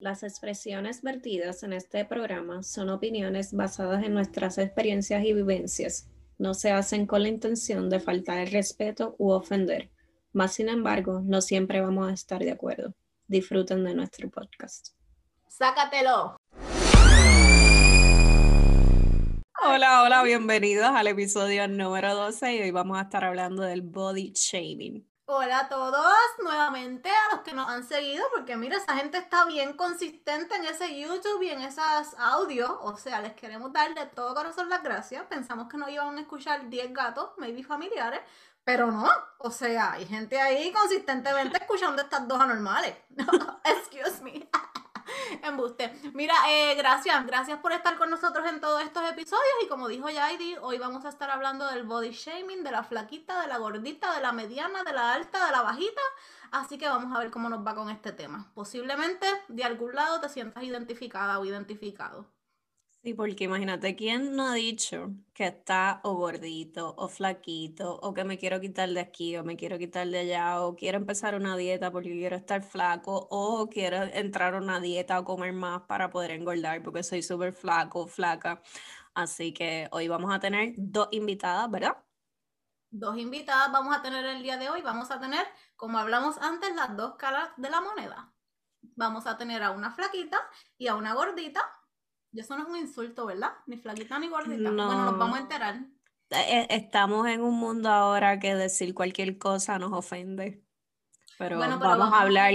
Las expresiones vertidas en este programa son opiniones basadas en nuestras experiencias y vivencias. No se hacen con la intención de faltar el respeto u ofender. Más sin embargo, no siempre vamos a estar de acuerdo. Disfruten de nuestro podcast. ¡Sácatelo! Hola, hola, bienvenidos al episodio número 12 y hoy vamos a estar hablando del body shaming. Hola a todos, nuevamente a los que nos han seguido, porque mira, esa gente está bien consistente en ese YouTube y en esas audios, o sea, les queremos dar de todo corazón las gracias. Pensamos que nos iban a escuchar 10 gatos, maybe familiares, pero no, o sea, hay gente ahí consistentemente escuchando estas dos anormales. Excuse me. Embuste. Mira, eh, gracias, gracias por estar con nosotros en todos estos episodios. Y como dijo Yaidi, hoy vamos a estar hablando del body shaming, de la flaquita, de la gordita, de la mediana, de la alta, de la bajita. Así que vamos a ver cómo nos va con este tema. Posiblemente de algún lado te sientas identificada o identificado. Sí, porque imagínate, ¿quién no ha dicho que está o gordito o flaquito o que me quiero quitar de aquí o me quiero quitar de allá o quiero empezar una dieta porque quiero estar flaco o quiero entrar a una dieta o comer más para poder engordar porque soy súper flaco o flaca? Así que hoy vamos a tener dos invitadas, ¿verdad? Dos invitadas vamos a tener el día de hoy. Vamos a tener, como hablamos antes, las dos caras de la moneda. Vamos a tener a una flaquita y a una gordita y eso no es un insulto, ¿verdad? Ni flaquita ni gordita. No. Bueno, nos vamos a enterar. Eh, estamos en un mundo ahora que decir cualquier cosa nos ofende. Pero, vamos, a hablar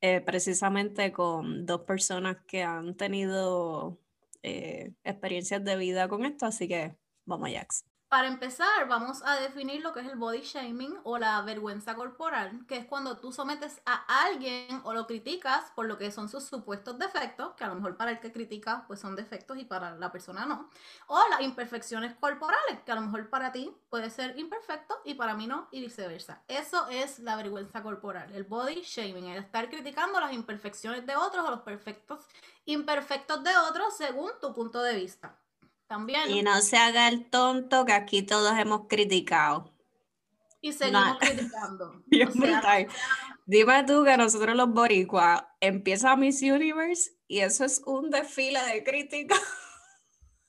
eh, precisamente con dos personas que han tenido eh, experiencias de vida con esto, así que vamos, Jax. Para empezar, vamos a definir lo que es el body shaming o la vergüenza corporal, que es cuando tú sometes a alguien o lo criticas por lo que son sus supuestos defectos, que a lo mejor para el que critica pues son defectos y para la persona no, o las imperfecciones corporales, que a lo mejor para ti puede ser imperfecto y para mí no, y viceversa. Eso es la vergüenza corporal, el body shaming, el estar criticando las imperfecciones de otros o los perfectos imperfectos de otros según tu punto de vista. Y no se haga el tonto que aquí todos hemos criticado. Y seguimos criticando. Dime tú que nosotros los boricuas empieza Miss Universe y eso es un desfile de crítica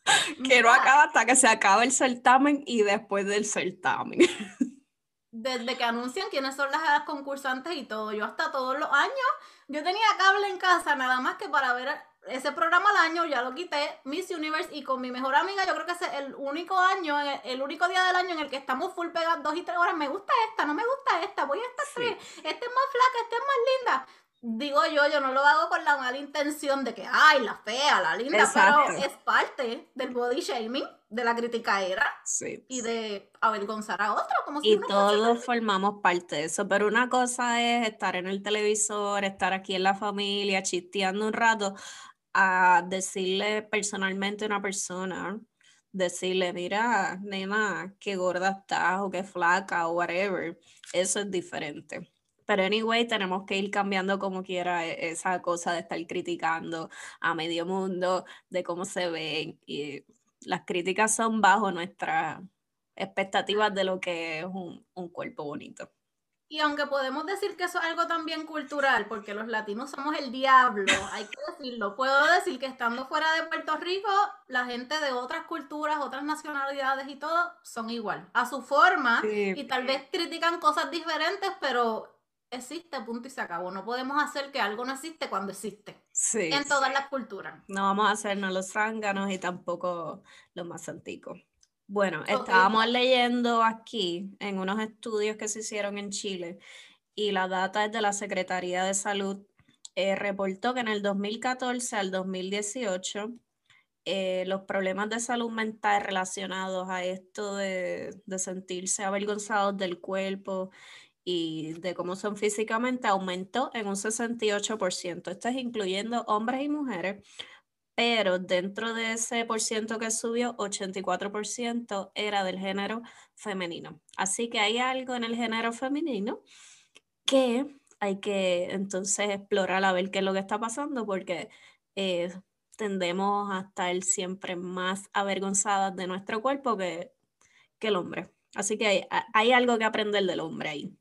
que no acaba hasta que se acaba el certamen y después del certamen. Desde que anuncian quiénes son las concursantes y todo, yo hasta todos los años, yo tenía cable en casa nada más que para ver ese programa al año ya lo quité, Miss Universe, y con mi mejor amiga, yo creo que es el único año, el, único día del año en el que estamos full pegados dos y tres horas. Me gusta esta, no me gusta esta, voy a esta tres, esta es más flaca, esta es más linda. Digo yo, yo no lo hago con la mala intención de que, ay, la fea, la linda, pero es parte del body shaming, de la crítica era y de avergonzar a otro. Como y todos formamos parte de eso, pero una cosa es estar en el televisor, estar aquí en la familia, chisteando un rato, a decirle personalmente a una persona, decirle, mira, nena, qué gorda estás o qué flaca o whatever, eso es diferente. Pero anyway, tenemos que ir cambiando como quiera e, esa cosa de estar criticando a medio mundo, de cómo se ven. Y las críticas son bajo nuestras expectativas de lo que es un, un cuerpo bonito. Y aunque podemos decir que eso es algo también cultural, porque los latinos somos el diablo, hay que decirlo, puedo decir que estando fuera de Puerto Rico, la gente de otras culturas, otras nacionalidades y todo son igual, a su forma, y tal vez critican cosas diferentes, pero existe, punto y se acabó. No podemos hacer que algo no existe cuando existe. en todas las culturas. No vamos a hacernos los zánganos y tampoco los más antiguos. Bueno, estábamos leyendo aquí en unos estudios que se hicieron en Chile y la data es de la Secretaría de Salud. Eh, reportó que en el 2014 al 2018 eh, los problemas de salud mental relacionados a esto de, de sentirse avergonzados del cuerpo y de cómo son físicamente aumentó en un 68%. Esto es incluyendo hombres y mujeres, pero dentro de ese por ciento que subió, 84% era del género femenino. Así que hay algo en el género femenino que hay que entonces explorar a ver qué es lo que está pasando porque eh, tendemos a estar siempre más avergonzadas de nuestro cuerpo que, que el hombre. Así que hay, hay algo que aprender del hombre ahí.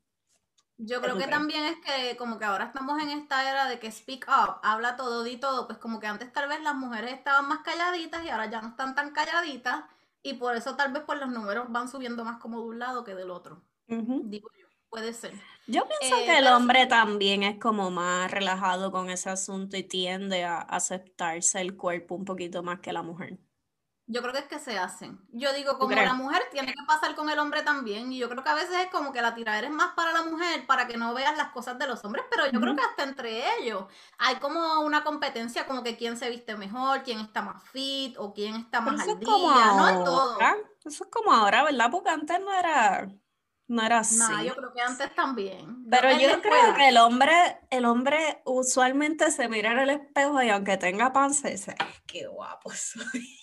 Yo creo que también es que como que ahora estamos en esta era de que speak up, habla todo, di todo, pues como que antes tal vez las mujeres estaban más calladitas y ahora ya no están tan calladitas y por eso tal vez pues los números van subiendo más como de un lado que del otro. Digo yo, puede ser. Yo pienso eh, que el hombre también es como más relajado con ese asunto y tiende a aceptarse el cuerpo un poquito más que la mujer. Yo creo que es que se hacen. Yo digo, como la mujer tiene que pasar con el hombre también. Y yo creo que a veces es como que la tiradera es más para la mujer, para que no veas las cosas de los hombres. Pero yo creo que hasta entre ellos hay como una competencia, como que quién se viste mejor, quién está más fit o quién está más al día. no en todo. Eso es como ahora, ¿verdad? Porque antes no era. No era así. No, yo creo que antes también. Pero yo creo que el hombre, el hombre usualmente se mira en el espejo y aunque tenga panza, dice, qué guapo soy.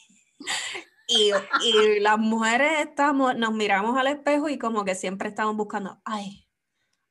Y, y, las mujeres estamos, nos miramos al espejo y como que siempre estamos buscando, ay,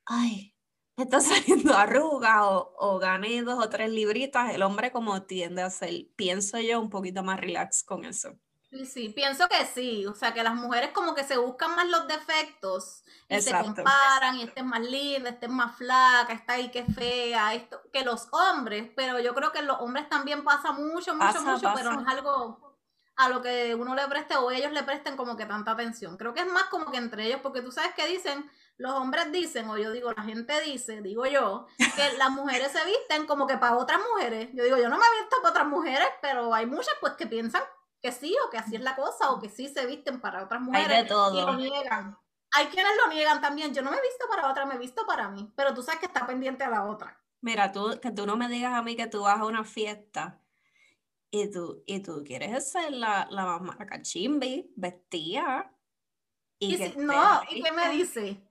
ay, me está saliendo arruga o, o gané dos o tres libritas. El hombre como tiende a ser, pienso yo, un poquito más relax con eso. Sí, sí, pienso que sí. O sea, que las mujeres como que se buscan más los defectos y se comparan y este es más linda, este es más flaca, esta ahí que fea, esto, que los hombres. Pero yo creo que los hombres también pasa mucho, mucho, mucho, pero no es algo a lo que uno le preste o ellos le presten como que tanta atención. Creo que es más como que entre ellos, porque tú sabes que dicen, los hombres dicen, o yo digo, la gente dice, digo yo, que las mujeres se visten como que para otras mujeres. Yo digo, yo no me he visto para otras mujeres, pero hay muchas pues que piensan que sí, o que así es la cosa, o que sí se visten para otras mujeres. Hay de todo. Y lo niegan. Hay quienes lo niegan también. Yo no me he visto para otra, me he visto para mí. Pero tú sabes que está pendiente a la otra. Mira, tú, que tú no me digas a mí que tú vas a una fiesta y tú, y tú quieres ser la, la mamá cachimbi, vestida. Y, no, ¿y qué me dice?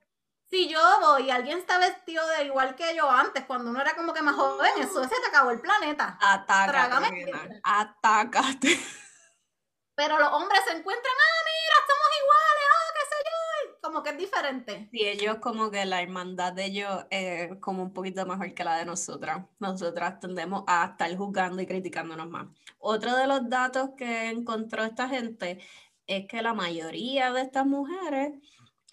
Si yo voy y alguien está vestido de igual que yo antes, cuando uno era como que más joven, eso se te acabó el planeta. Atácate. Atácate. Pero los hombres se encuentran, ah, mira, estamos iguales, ah, qué sé yo, como que es diferente. Y ellos como que la hermandad de ellos es como un poquito mejor que la de nosotras. Nosotras tendemos a estar juzgando y criticándonos más. Otro de los datos que encontró esta gente es que la mayoría de estas mujeres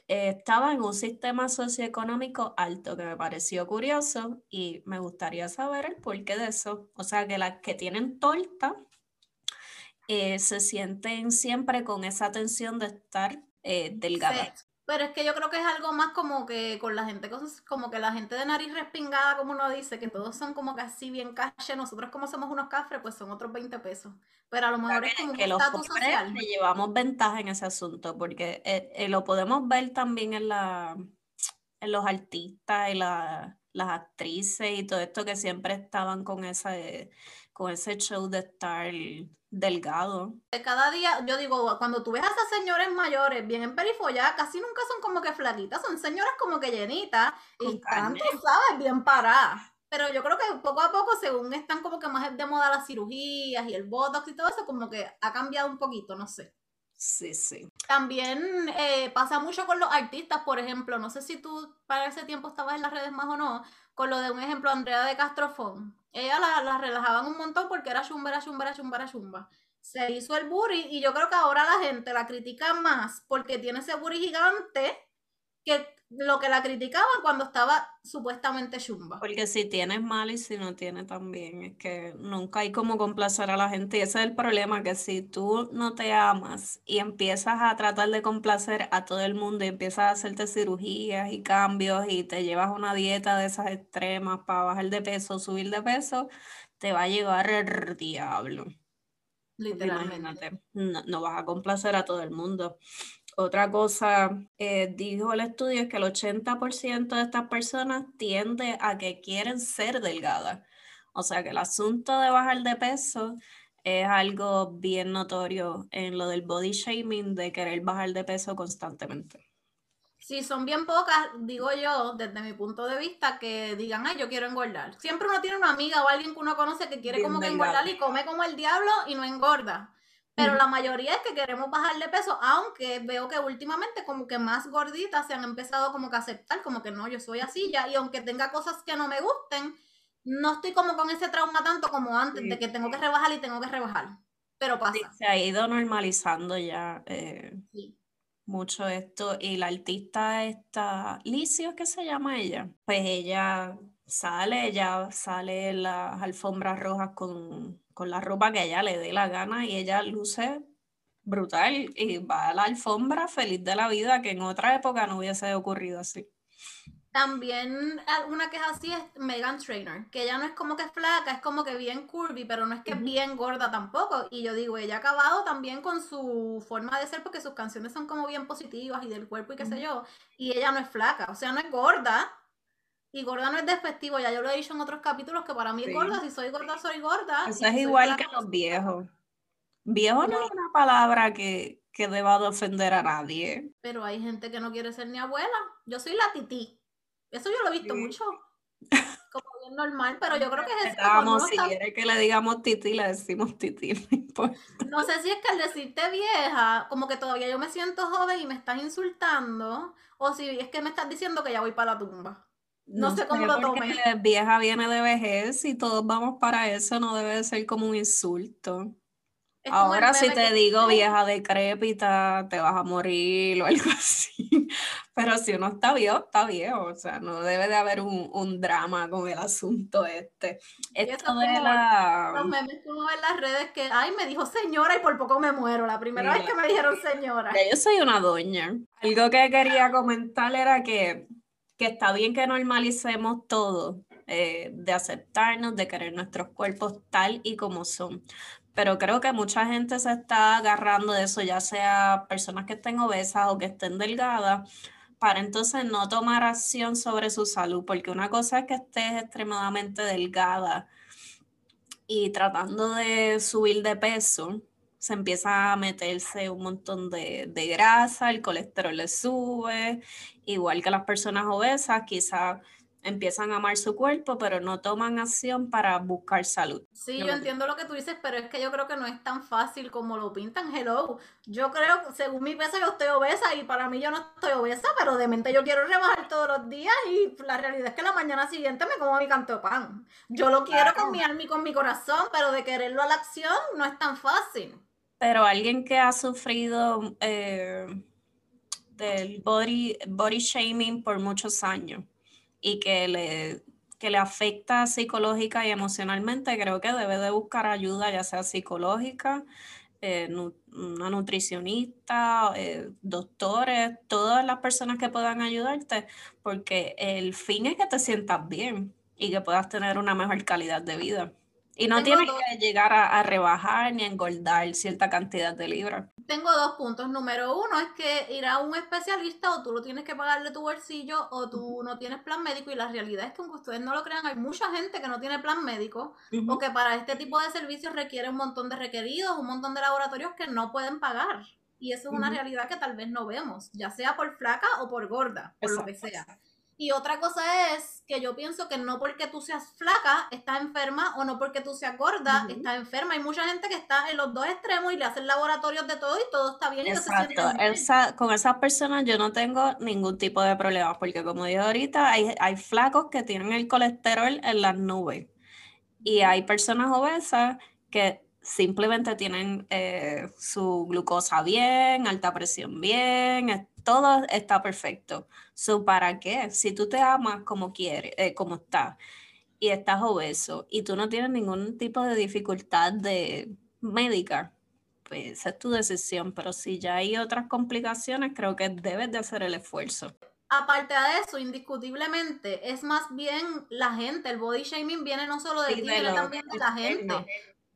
eh, estaban en un sistema socioeconómico alto, que me pareció curioso y me gustaría saber el porqué de eso. O sea, que las que tienen torta eh, se sienten siempre con esa tensión de estar eh, delgadas. Pero es que yo creo que es algo más como que con la gente, como que la gente de nariz respingada, como uno dice, que todos son como que así bien caché. Nosotros como somos unos cafres, pues son otros 20 pesos. Pero a lo mejor es como que los social. llevamos ventaja en ese asunto, porque eh, eh, lo podemos ver también en, la, en los artistas y las actrices y todo esto que siempre estaban con, esa, con ese show de estar delgado. Cada día, yo digo, cuando tú ves a esas señores mayores bien en perifolla, casi nunca son como que flaquitas, son señoras como que llenitas y tú sabes, bien paradas. Pero yo creo que poco a poco, según están como que más de moda las cirugías y el botox y todo eso, como que ha cambiado un poquito, no sé. Sí, sí. También eh, pasa mucho con los artistas, por ejemplo, no sé si tú para ese tiempo estabas en las redes más o no, con lo de un ejemplo, Andrea de Castrofón ella la, la, relajaban un montón porque era chumba, era chumba, era chumba, era chumba. Se hizo el booty y yo creo que ahora la gente la critica más porque tiene ese booty gigante que lo que la criticaban cuando estaba supuestamente chumba. Porque si tienes mal y si no tiene también, es que nunca hay como complacer a la gente y ese es el problema, que si tú no te amas y empiezas a tratar de complacer a todo el mundo y empiezas a hacerte cirugías y cambios y te llevas una dieta de esas extremas para bajar de peso, subir de peso, te va a llevar el diablo. Literalmente. no, no vas a complacer a todo el mundo. Otra cosa, eh, dijo el estudio, es que el 80% de estas personas tiende a que quieren ser delgadas. O sea que el asunto de bajar de peso es algo bien notorio en lo del body shaming, de querer bajar de peso constantemente. Sí, son bien pocas, digo yo, desde mi punto de vista, que digan, ay, yo quiero engordar. Siempre uno tiene una amiga o alguien que uno conoce que quiere como que engordar y come como el diablo y no engorda. Pero la mayoría es que queremos bajar de peso, aunque veo que últimamente como que más gorditas se han empezado como que a aceptar, como que no, yo soy así ya, y aunque tenga cosas que no me gusten, no estoy como con ese trauma tanto como antes, de que tengo que rebajar y tengo que rebajar. Pero pasa. se ha ido normalizando ya. Eh, mucho esto. Y la artista esta, Licio, ¿qué se llama ella? Pues ella sale, ella sale las alfombras rojas con, con la ropa que ella le dé la gana y ella luce brutal y va a la alfombra feliz de la vida que en otra época no hubiese ocurrido así. También ah, una que es así es Megan Trainer, que ella no es como que es flaca, es como que bien curvy, pero no es que es bien gorda tampoco. Y yo digo, ella ha acabado también con su forma de ser porque sus canciones son como bien positivas y del cuerpo y qué sé yo. Y ella no es flaca, o sea, no es gorda. Y gorda no es despectivo, ya yo lo he dicho en otros capítulos que para mí es gorda, si soy gorda, soy gorda. Eso es igual que los viejos. Viejo no es una palabra que, que deba de ofender a nadie. Pero hay gente que no quiere ser ni abuela. Yo soy la tití. Eso yo lo he visto mucho. Como bien normal, pero yo creo que es eso. si quiere que le digamos titi, le decimos titi, no sé si es que al decirte vieja, como que todavía yo me siento joven y me estás insultando, o si es que me estás diciendo que ya voy para la tumba. No, sé cómo lo tomes. Vieja viene de vejez y todos vamos para eso, no debe ser como un insulto. Ahora si te digo vieja decrépita, te vas a morir o algo así. Pero si uno está viejo, está viejo. O sea, no debe de haber un, drama con el asunto este. Esto de la... Los memes como en las redes que, ay, me dijo señora y por poco me muero. La primera vez que me dijeron señora. Yo soy una doña. Algo que quería comentar era que, que está bien que normalicemos todo. Eh, de aceptarnos, de querer nuestros cuerpos tal y como son pero creo que mucha gente se está agarrando de eso, ya sea personas que estén obesas o que estén delgadas, para entonces no tomar acción sobre su salud, porque una cosa es que estés extremadamente delgada y tratando de subir de peso, se empieza a meterse un montón de, de grasa, el colesterol le sube, igual que las personas obesas, quizás empiezan a amar su cuerpo, pero no toman acción para buscar salud. Sí, yo entiendo lo que tú dices, pero es que yo creo que no es tan fácil como lo pintan. Hello, yo creo, según mi peso, yo estoy obesa y para mí yo no estoy obesa, pero de mente yo quiero rebajar todos los días y la realidad es que la mañana siguiente me como mi canto de pan. Yo lo quiero con mi alma y con mi corazón, pero de quererlo a la acción no es tan fácil. Pero alguien que ha sufrido eh, del body, body shaming por muchos años y que le, que le afecta psicológica y emocionalmente, creo que debe de buscar ayuda, ya sea psicológica, eh, una nutricionista, eh, doctores, todas las personas que puedan ayudarte, porque el fin es que te sientas bien y que puedas tener una mejor calidad de vida. Y no tienes que llegar a, rebajar ni a engordar cierta cantidad de libras. Tengo dos puntos. Número uno es que ir a un especialista o tú lo tienes que pagar de tu bolsillo o tú no tienes plan médico y la realidad es que aunque ustedes no lo crean, hay mucha gente que no tiene plan médico o que para este tipo de servicios requiere un montón de requeridos, un montón de laboratorios que no pueden pagar. Y eso es una realidad que tal vez no vemos, ya sea por flaca o por gorda, por lo que sea. Y otra cosa es que yo pienso que no porque tú seas flaca estás enferma o no porque tú seas gorda estás enferma. Hay mucha gente que está en los dos extremos y le hacen laboratorios de todo y todo está bien. Exacto. con esas personas yo no tengo ningún tipo de problema porque como dije ahorita, hay, hay flacos que tienen el colesterol en las nubes y hay personas obesas que simplemente tienen eh, su glucosa bien, alta presión bien, todo está perfecto. So, ¿Para qué? Si tú te amas como quieres, eh, como estás, y estás obeso, y tú no tienes ningún tipo de dificultad de médica, pues es tu decisión. Pero si ya hay otras complicaciones, creo que debes de hacer el esfuerzo. Aparte de eso, indiscutiblemente, es más bien la gente, el body shaming viene no solo de ti, viene también de la gente.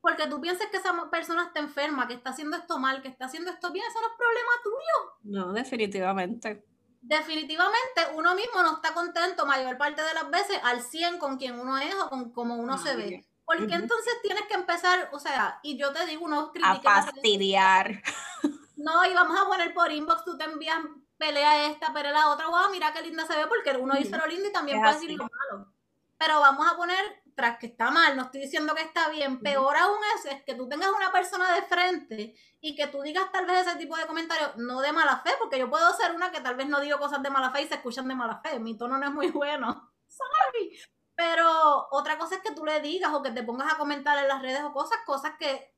Porque tú piensas que esa persona está enferma, que está haciendo esto mal, que está haciendo esto bien, eso no es problema tuyo. No, definitivamente. Definitivamente uno mismo no está contento mayor parte de las veces al 100 con quien uno es o con cómo uno se ve. Porque qué entonces tienes que empezar, o sea, y yo te digo, uno critica. A fastidiar. No, y vamos a poner por inbox, tú te envías pelea esta, pelea la otra, wow, mira qué linda se ve, porque uno dice lo lindo y también puede decir lo malo. Pero vamos a poner tras que está mal, no estoy diciendo que está bien, peor aún es, es que tú tengas una persona de frente y que tú digas tal vez ese tipo de comentarios, no de mala fe, porque yo puedo ser una que tal vez no digo cosas de mala fe y se escuchan de mala fe, mi tono no es muy bueno, sorry. Pero otra cosa es que tú le digas o que te pongas a comentar en las redes o cosas, cosas que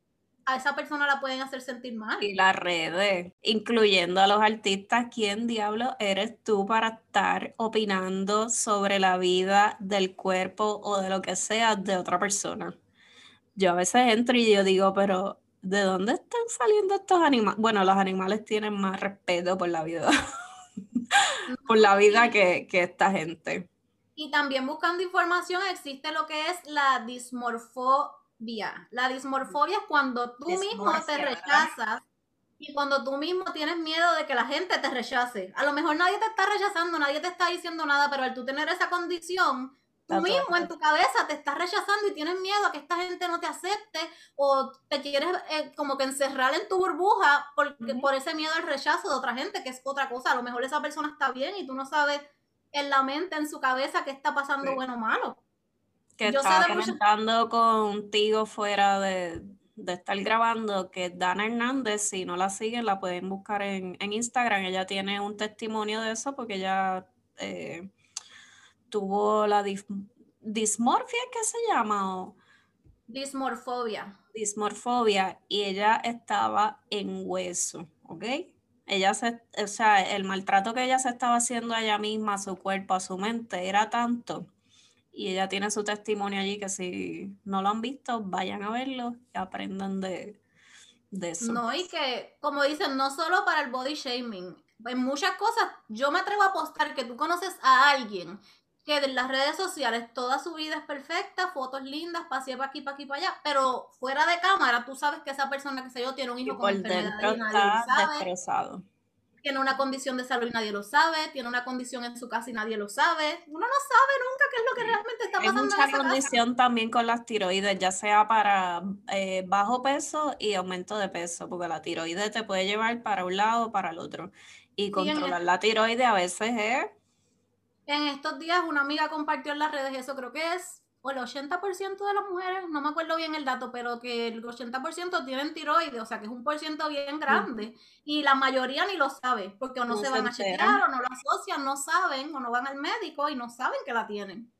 a esa persona la pueden hacer sentir mal. Y las redes, incluyendo a los artistas, ¿quién diablo eres tú para estar opinando sobre la vida del cuerpo o de lo que sea de otra persona? Yo a veces entro y yo digo, pero ¿de dónde están saliendo estos animales? Bueno, los animales tienen más respeto por la vida, por la vida que, que esta gente. Y también buscando información existe lo que es la dismorfobia. La dismorfobia es cuando tú mismo te rechazas y cuando tú mismo tienes miedo de que la gente te rechace. A lo mejor nadie te está rechazando, nadie te está diciendo nada, pero al tú tener esa condición, tú mismo en tu cabeza te estás rechazando y tienes miedo a que esta gente no te acepte o te quieres eh, como que encerrar en tu burbuja porque, por ese miedo al rechazo de otra gente, que es otra cosa. A lo mejor esa persona está bien y tú no sabes en la mente, en su cabeza, qué está pasando bueno o malo. Que estaba comentando contigo fuera de, estar grabando que Dana Hernández, si no la siguen, la pueden buscar en, Instagram. Ella tiene un testimonio de eso porque ella eh, tuvo la dismorfia, ¿qué se llama? Dismorfobia. Dismorfobia y ella estaba en hueso, ¿ok? ella se, o sea, el maltrato que ella se estaba haciendo a ella misma, a su cuerpo, a su mente, era tanto. Y ella tiene su testimonio allí que si no lo han visto, vayan a verlo y aprendan de, de eso. No, y que, como dicen, no solo para el body shaming, en muchas cosas, yo me atrevo a apostar que tú conoces a alguien que en las redes sociales toda su vida es perfecta, fotos lindas, pasea para aquí, para aquí, para allá, pero fuera de cámara tú sabes que esa persona, que sé yo, tiene un hijo con enfermedad y nadie lo sabe. Tiene una condición de salud y nadie lo sabe, tiene una condición en su casa y nadie lo sabe. Uno no sabe nunca qué es lo que realmente está pasando. Hay mucha condición también con las tiroides, ya sea para eh, bajo peso y aumento de peso, porque la tiroides te puede llevar para un lado o para el otro. Y controlar la tiroides a veces es en estos días una amiga compartió en las redes, eso creo que es o el 80% de las mujeres, no me acuerdo bien el dato, pero que el 80% tienen tiroides, o sea que es un por ciento bien grande. Y la mayoría ni lo sabe, porque o no, se van a chequear, o no lo asocian, no saben, o no van al médico y no saben que la tienen.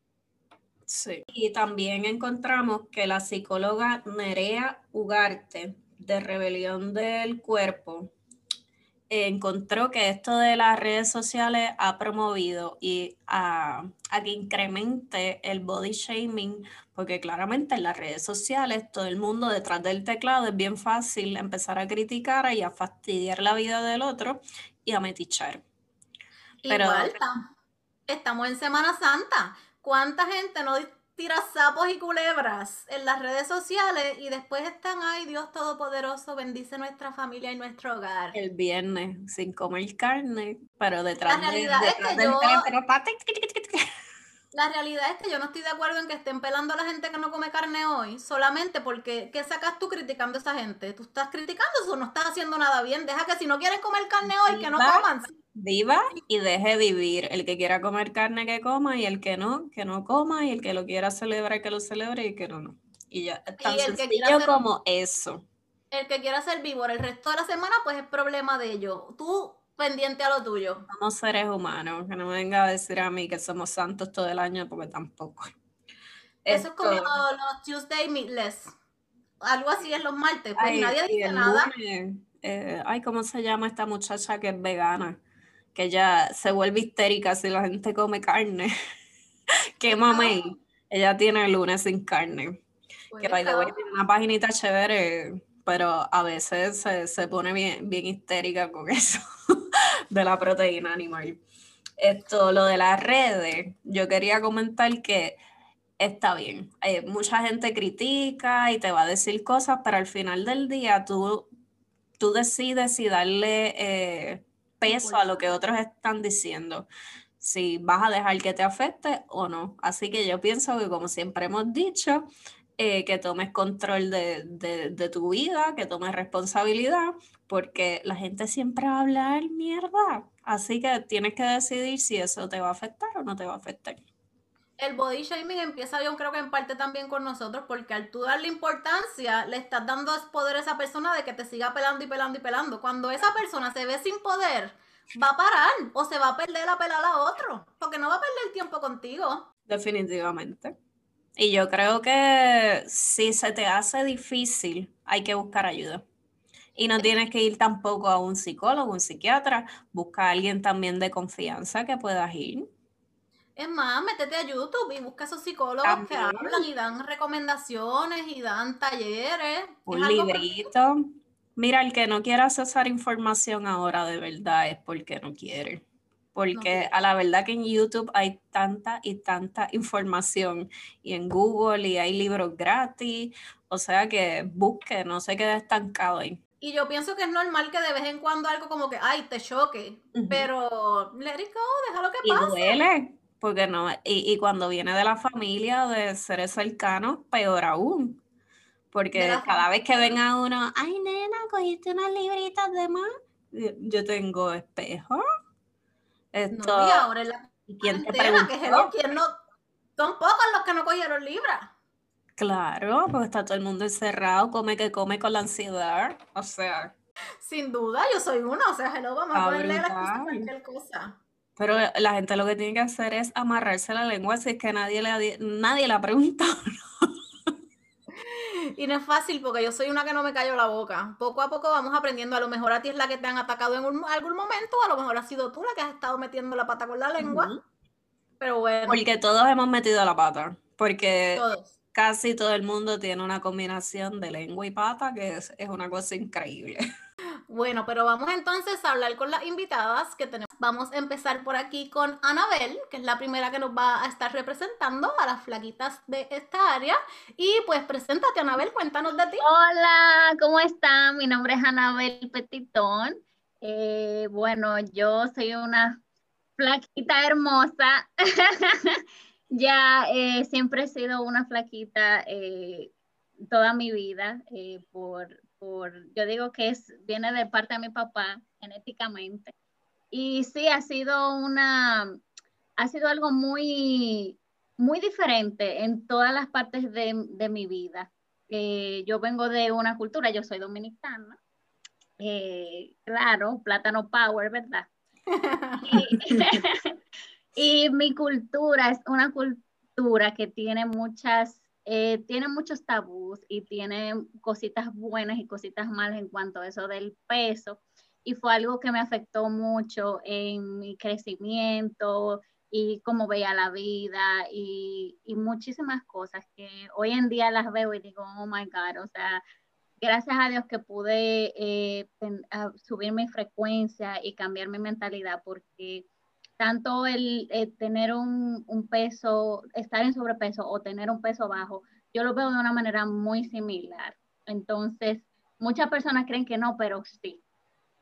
Sí. Y también encontramos que la psicóloga Nerea Ugarte, de Rebelión del Cuerpo, encontró que esto de las redes sociales ha promovido y a, que incremente el body shaming, porque claramente en las redes sociales todo el mundo detrás del teclado es bien fácil empezar a criticar y a fastidiar la vida del otro y a metichar. Pero, estamos en Semana Santa. ¿Cuánta gente no tira sapos y culebras en las redes sociales y después están, ay Dios Todopoderoso, bendice nuestra familia y nuestro hogar. El viernes sin comer carne, pero detrás la realidad es que yo, La realidad es que yo no estoy de acuerdo en que estén pelando a la gente que no come carne hoy, solamente porque, ¿qué sacas tú criticando a esa gente? Tú estás criticando eso, no estás haciendo nada bien, deja que si no quieren comer carne hoy, que no coman viva y deje vivir. El que quiera comer carne, que coma, y el que no, que no coma, y el que lo quiera celebrar, que lo celebre, y el que no, no. Y ya, tan sencillo como eso. El que quiera ser víbora el resto de la semana, pues es problema de ellos. Tú pendiente a lo tuyo. Somos seres humanos, que no me venga a decir a mí que somos santos todo el año, porque tampoco. Eso es como los, Tuesday Meatless. Algo así es los martes, pues nadie dice nada. Eh, ay, ¿cómo se llama esta muchacha que es vegana? que ella se vuelve histérica si la gente come carne. que mamey, ella tiene el lunes sin carne. que by the tiene una paginita chévere, pero a veces se, pone bien, bien histérica con eso de la proteína animal. Esto, lo de las redes, yo quería comentar que está bien. Eh, mucha gente critica y te va a decir cosas, pero al final del día tú, tú decides si darle eh, peso a lo que otros están diciendo, si vas a dejar que te afecte o no. Así que yo pienso que como siempre hemos dicho, eh, que tomes control de, tu vida, que tomes responsabilidad, porque la gente siempre va a hablar mierda. Así que tienes que decidir si eso te va a afectar o no te va a afectar el body shaming empieza yo creo que en parte también con nosotros, porque al tú darle importancia, le estás dando poder a esa persona de que te siga pelando y pelando y pelando. Cuando esa persona se ve sin poder, va a parar o se va a perder a pelar a otro, porque no va a perder el tiempo contigo. Definitivamente. Y yo creo que si se te hace difícil, hay que buscar ayuda. Y no tienes que ir tampoco a un psicólogo, un psiquiatra, busca a alguien también de confianza que puedas ir. Es más, métete a YouTube y busca a esos psicólogos que hablan y dan recomendaciones y dan talleres. Un librito. Mira, el que no quiera accesar información ahora de verdad es porque no quiere. Porque a la verdad que en YouTube hay tanta y tanta información y en Google y hay libros gratis. O sea que busque, no se quede estancado ahí. Y yo pienso que es normal que de vez en cuando algo como que, ay, te choque. Pero let it go, déjalo que pase. Y duele, porque no, y, cuando viene de la familia, de seres cercanos, peor aún. Porque cada vez que venga uno, ay nena, cogiste unas libritas de más. Yo tengo espejo. Esto, no, y ahora la ¿y quién te? Que ¿quién no, son pocos los que no cogieron libras. Claro, porque está todo el mundo encerrado, come que come con la ansiedad. O sea. Sin duda, yo soy uno, o sea, hello, vamos a ponerle la cualquier cosa. Pero la gente lo que tiene que hacer es amarrarse la lengua si es que nadie le, nadie la pregunta. Y no es fácil porque yo soy una que no me callo la boca. Poco a poco vamos aprendiendo. A lo mejor a ti es la que te han atacado en algún momento, a lo mejor ha sido tú la que has estado metiendo la pata con la lengua. Pero bueno. Porque todos hemos metido la pata. Porque casi todo el mundo tiene una combinación de lengua y pata que es, es una cosa increíble. Bueno, pero vamos entonces a hablar con las invitadas que tenemos. Vamos a empezar por aquí con Anabel, que es la primera que nos va a estar representando a las flaquitas de esta área. Y pues preséntate, Anabel, cuéntanos de ti. Hola, ¿cómo están? Mi nombre es Anabel Petitón. Eh, bueno, yo soy una flaquita hermosa. ya eh, siempre he sido una flaquita eh, toda mi vida por yo digo que es, viene de parte de mi papá genéticamente. Y sí, ha sido una, ha sido algo muy, muy diferente en todas las partes de, mi vida. Eh, yo vengo de una cultura, yo soy dominicana. Eh, claro, plátano power, ¿verdad? y mi cultura es una cultura que tiene muchas eh, tiene muchos tabús y tiene cositas buenas y cositas malas en cuanto a eso del peso. Y fue algo que me afectó mucho en mi crecimiento y cómo veía la vida y, muchísimas cosas que hoy en día las veo y digo, oh my God, o sea, gracias a Dios que pude eh, subir mi frecuencia y cambiar mi mentalidad porque tanto el, tener un, peso, estar en sobrepeso o tener un peso bajo, yo lo veo de una manera muy similar. Entonces, muchas personas creen que no, pero sí,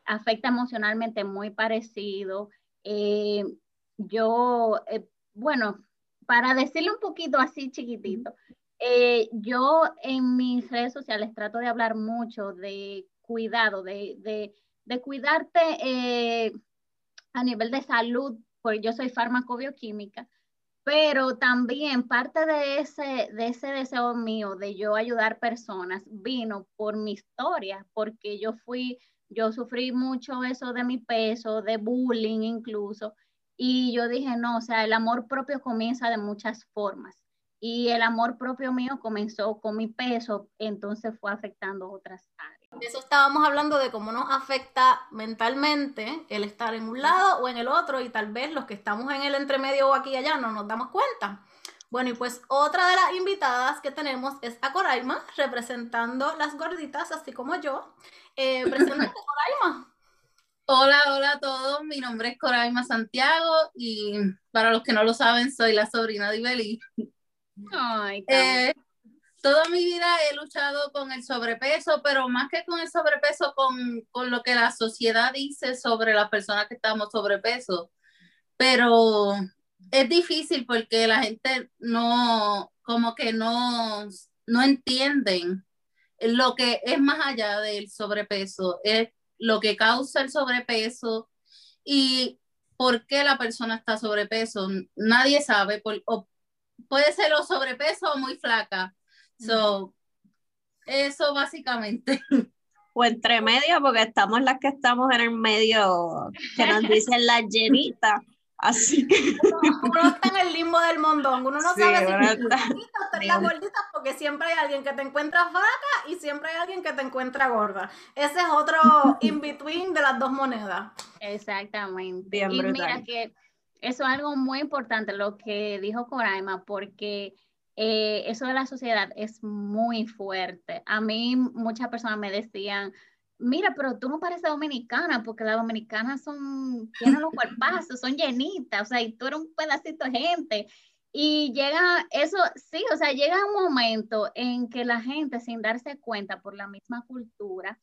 afecta emocionalmente muy parecido. Eh, yo, eh, bueno, para decirle un poquito así chiquitito, eh, yo en mis redes sociales trato de hablar mucho de cuidado, de, de, de cuidarte a nivel de salud, porque yo soy farmacobioquímica, pero también parte de ese, de ese deseo mío de yo ayudar personas vino por mi historia, porque yo fui, yo sufrí mucho eso de mi peso, de bullying incluso, y yo dije, no, o sea, el amor propio comienza de muchas formas. Y el amor propio mío comenzó con mi peso, entonces fue afectando otras áreas. De eso estábamos hablando de cómo nos afecta mentalmente el estar en un lado o en el otro y tal vez los que estamos en el entremedio o aquí y allá no nos damos cuenta. Bueno, y pues otra de las invitadas que tenemos es a Coraima, representando las gorditas, así como yo. Eh, preséntate, Coraima. Hola, hola a todos. Mi nombre es Coraima Santiago y para los que no lo saben, soy la sobrina de Ibeli. Ay, eh, toda mi vida he luchado con el sobrepeso, pero más que con el sobrepeso, con, con lo que la sociedad dice sobre las personas que estamos sobrepeso. Pero es difícil porque la gente no, como que no, no entienden lo que es más allá del sobrepeso, es lo que causa el sobrepeso y por qué la persona está sobrepeso. Nadie sabe, puede ser o sobrepeso o muy flaca So, eso básicamente. O entre medio, porque estamos las que estamos en el medio, que nos dicen las llenitas. Así que. Uno, está en el limbo del mondón. Uno no sabe si estás gordita porque siempre hay alguien que te encuentra flaca y siempre hay alguien que te encuentra gorda. Ese es otro in-between de las dos monedas. Exactamente. y mira que eso es algo muy importante lo que dijo Coraima, porque eh, eso de la sociedad es muy fuerte. A mí muchas personas me decían, mira, pero tú no pareces dominicana, porque las dominicanas son, tienen los cuerpazos, son llenitas, o sea, y tú eres un pedacito de gente. Y llega eso, sí, o sea, llega un momento en que la gente, sin darse cuenta por la misma cultura,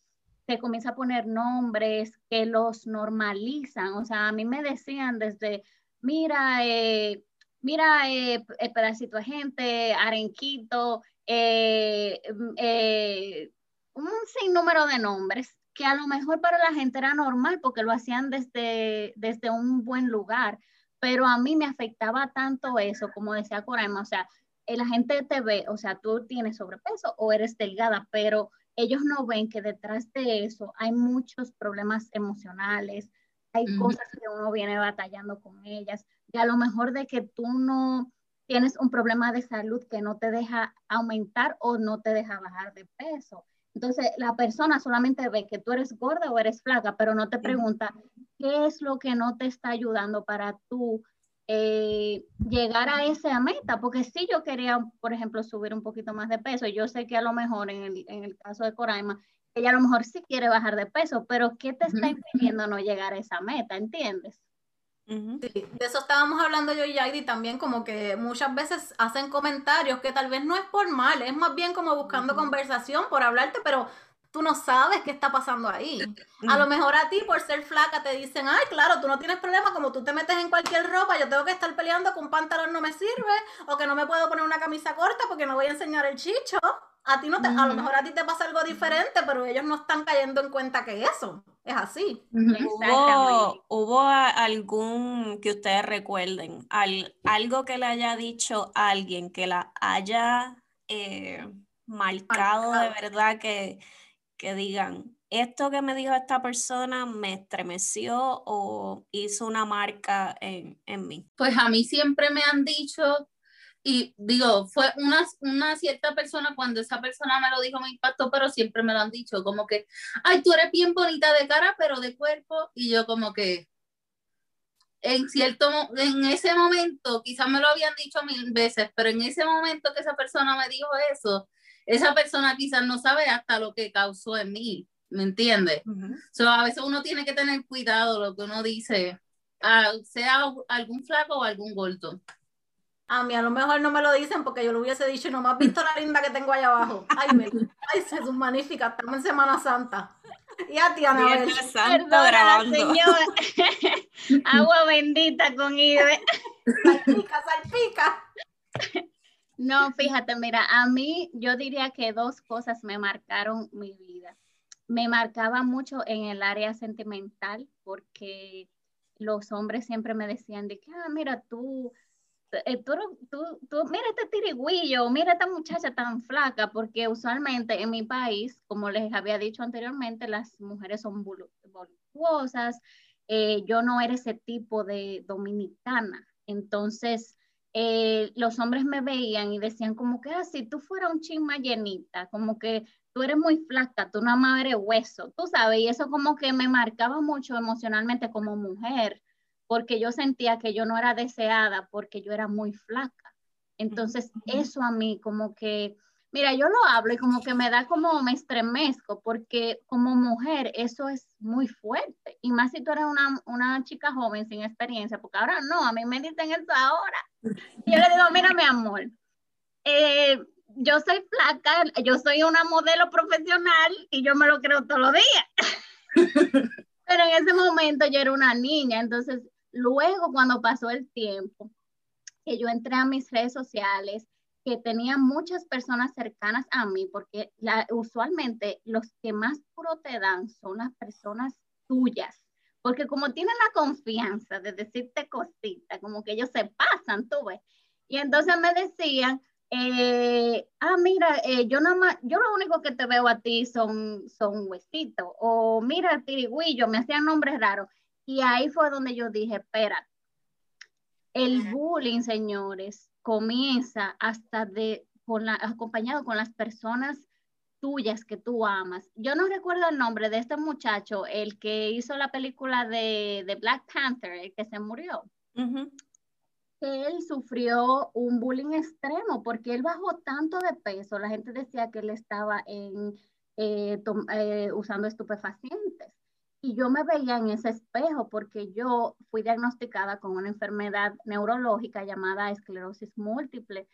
se comienza a poner nombres que los normalizan. O sea, a mí me decían desde, mira, eh, mira, eh, el pedacito de gente, arenquito, eh, mm, eh, un sinnúmero de nombres que a lo mejor para la gente era normal porque lo hacían desde, desde un buen lugar, pero a mí me afectaba tanto eso, como decía Coraima, o sea, la gente te ve, o sea, tú tienes sobrepeso o eres delgada, pero ellos no ven que detrás de eso hay muchos problemas emocionales, hay cosas que uno viene batallando con ellas, y a lo mejor de que tú no tienes un problema de salud que no te deja aumentar o no te deja bajar de peso. Entonces, la persona solamente ve que tú eres gorda o eres flaca, pero no te pregunta qué es lo que no te está ayudando para tú eh, llegar a esa meta. Porque si yo quería, por ejemplo, subir un poquito más de peso, yo sé que a lo mejor en el, en el caso de Coraima, ella a lo mejor sí quiere bajar de peso, pero ¿qué te está impidiendo no llegar a esa meta? ¿Entiendes? Sí, de eso estábamos hablando yo y Jaidi también, como que muchas veces hacen comentarios que tal vez no es por mal, es más bien como buscando conversación por hablarte, pero tú no sabes qué está pasando ahí. A lo mejor a ti, por ser flaca, te dicen, ay, claro, tú no tienes problema, como tú te metes en cualquier ropa, yo tengo que estar peleando que un pantalón no me sirve, o que no me puedo poner una camisa corta porque no voy a enseñar el chicho. A ti no te, a lo mejor a ti te pasa algo diferente, pero ellos no están cayendo en cuenta que eso es así. ¿Hubo, ¿Hubo, algún que ustedes recuerden, algo que le haya dicho a alguien que la haya eh, marcado, de verdad que, que digan, esto que me dijo esta persona me estremeció o hizo una marca en, en mí? Pues a mí siempre me han dicho y digo, fue una, una cierta persona, cuando esa persona me lo dijo, me impactó, pero siempre me lo han dicho, como que, ay, tú eres bien bonita de cara, pero de cuerpo, y yo como que, en cierto, en ese momento, quizás me lo habían dicho mil veces, pero en ese momento que esa persona me dijo eso, esa persona quizás no sabe hasta lo que causó en mí, ¿me entiendes? a veces uno tiene que tener cuidado lo que uno dice, ah, sea algún flaco o algún gordo. A mí a lo mejor no me lo dicen porque yo lo hubiese dicho y no me has visto la linda que tengo allá abajo. Ay, me, ay Jesús, magnífica, estamos en Semana Santa. Y a ti, señora. Agua bendita con Ibe. Salpica, salpica. No, fíjate, mira, a mí yo diría que dos cosas me marcaron mi vida. Me marcaba mucho en el área sentimental porque los hombres siempre me decían de que, ah, mira, tú eh, tú, tú, mira este tirigüillo, mira esta muchacha tan flaca, porque usualmente en mi país, como les había dicho anteriormente, las mujeres son voluptuosas, eh, yo no era ese tipo de dominicana, entonces eh, los hombres me veían y decían como que, ah, si tú fueras un chisma llenita, como que tú eres muy flaca, tú nada más eres hueso, tú sabes, y eso como que me marcaba mucho emocionalmente como mujer, porque yo sentía que yo no era deseada porque yo era muy flaca. Entonces, eso a mí como que, mira, yo lo hablo y como que me da como, me estremezco, porque como mujer eso es muy fuerte. Y más si tú eres una, una chica joven sin experiencia, porque ahora no, a mí me dicen eso ahora. Y yo le digo, mira, mi amor, eh, yo soy flaca, yo soy una modelo profesional y yo me lo creo todos los días. Pero en ese momento yo era una niña, entonces Luego, cuando pasó el tiempo, que yo entré a mis redes sociales, que tenía muchas personas cercanas a mí, porque usualmente los que más puro te dan son las personas tuyas, porque como tienen la confianza de decirte cositas, como que ellos se pasan, tú ves. Y entonces me decían, eh, ah, mira, eh, yo nada más, yo lo único que te veo a ti son, son huesitos, o mira, tirigüillo, me hacían nombres raros. Y ahí fue donde yo dije, espera, El bullying, señores, comienza hasta de, con la, acompañado con las personas tuyas que tú amas. Yo no recuerdo el nombre de este muchacho, el que hizo la película de, de Black Panther, el que se murió. Él sufrió un bullying extremo porque él bajó tanto de peso. La gente decía que él estaba en, eh, eh, usando estupefacientes. Y yo me veía en ese espejo porque yo fui diagnosticada con una enfermedad neurológica llamada esclerosis múltiple.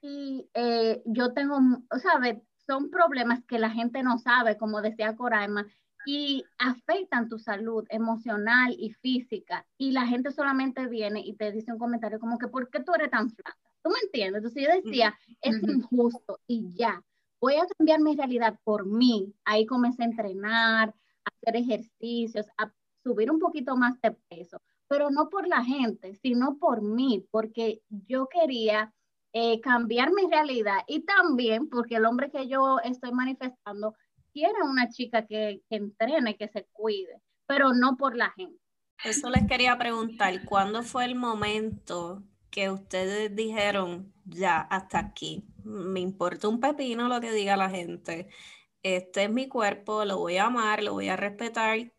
Y eh, yo tengo, ¿sabes? son problemas que la gente no sabe, como decía Coraima, y afectan tu salud emocional y física. Y la gente solamente viene y te dice un comentario como que, ¿por qué tú eres tan flaca? ¿Tú me entiendes? Entonces yo decía, es injusto y ya, voy a cambiar mi realidad por mí. Ahí comencé a entrenar, hacer ejercicios, subir un poquito más de peso, pero no por la gente, sino por mí, porque yo quería eh, cambiar mi realidad y también porque el hombre que yo estoy manifestando quiere una chica que, que entrene, que se cuide, pero no por la gente. Eso les quería preguntar, ¿cuándo fue el momento que ustedes dijeron, ya, hasta aquí, me importa un pepino lo que diga la gente, este es mi cuerpo, lo voy a amar, lo voy a respetar? Eh,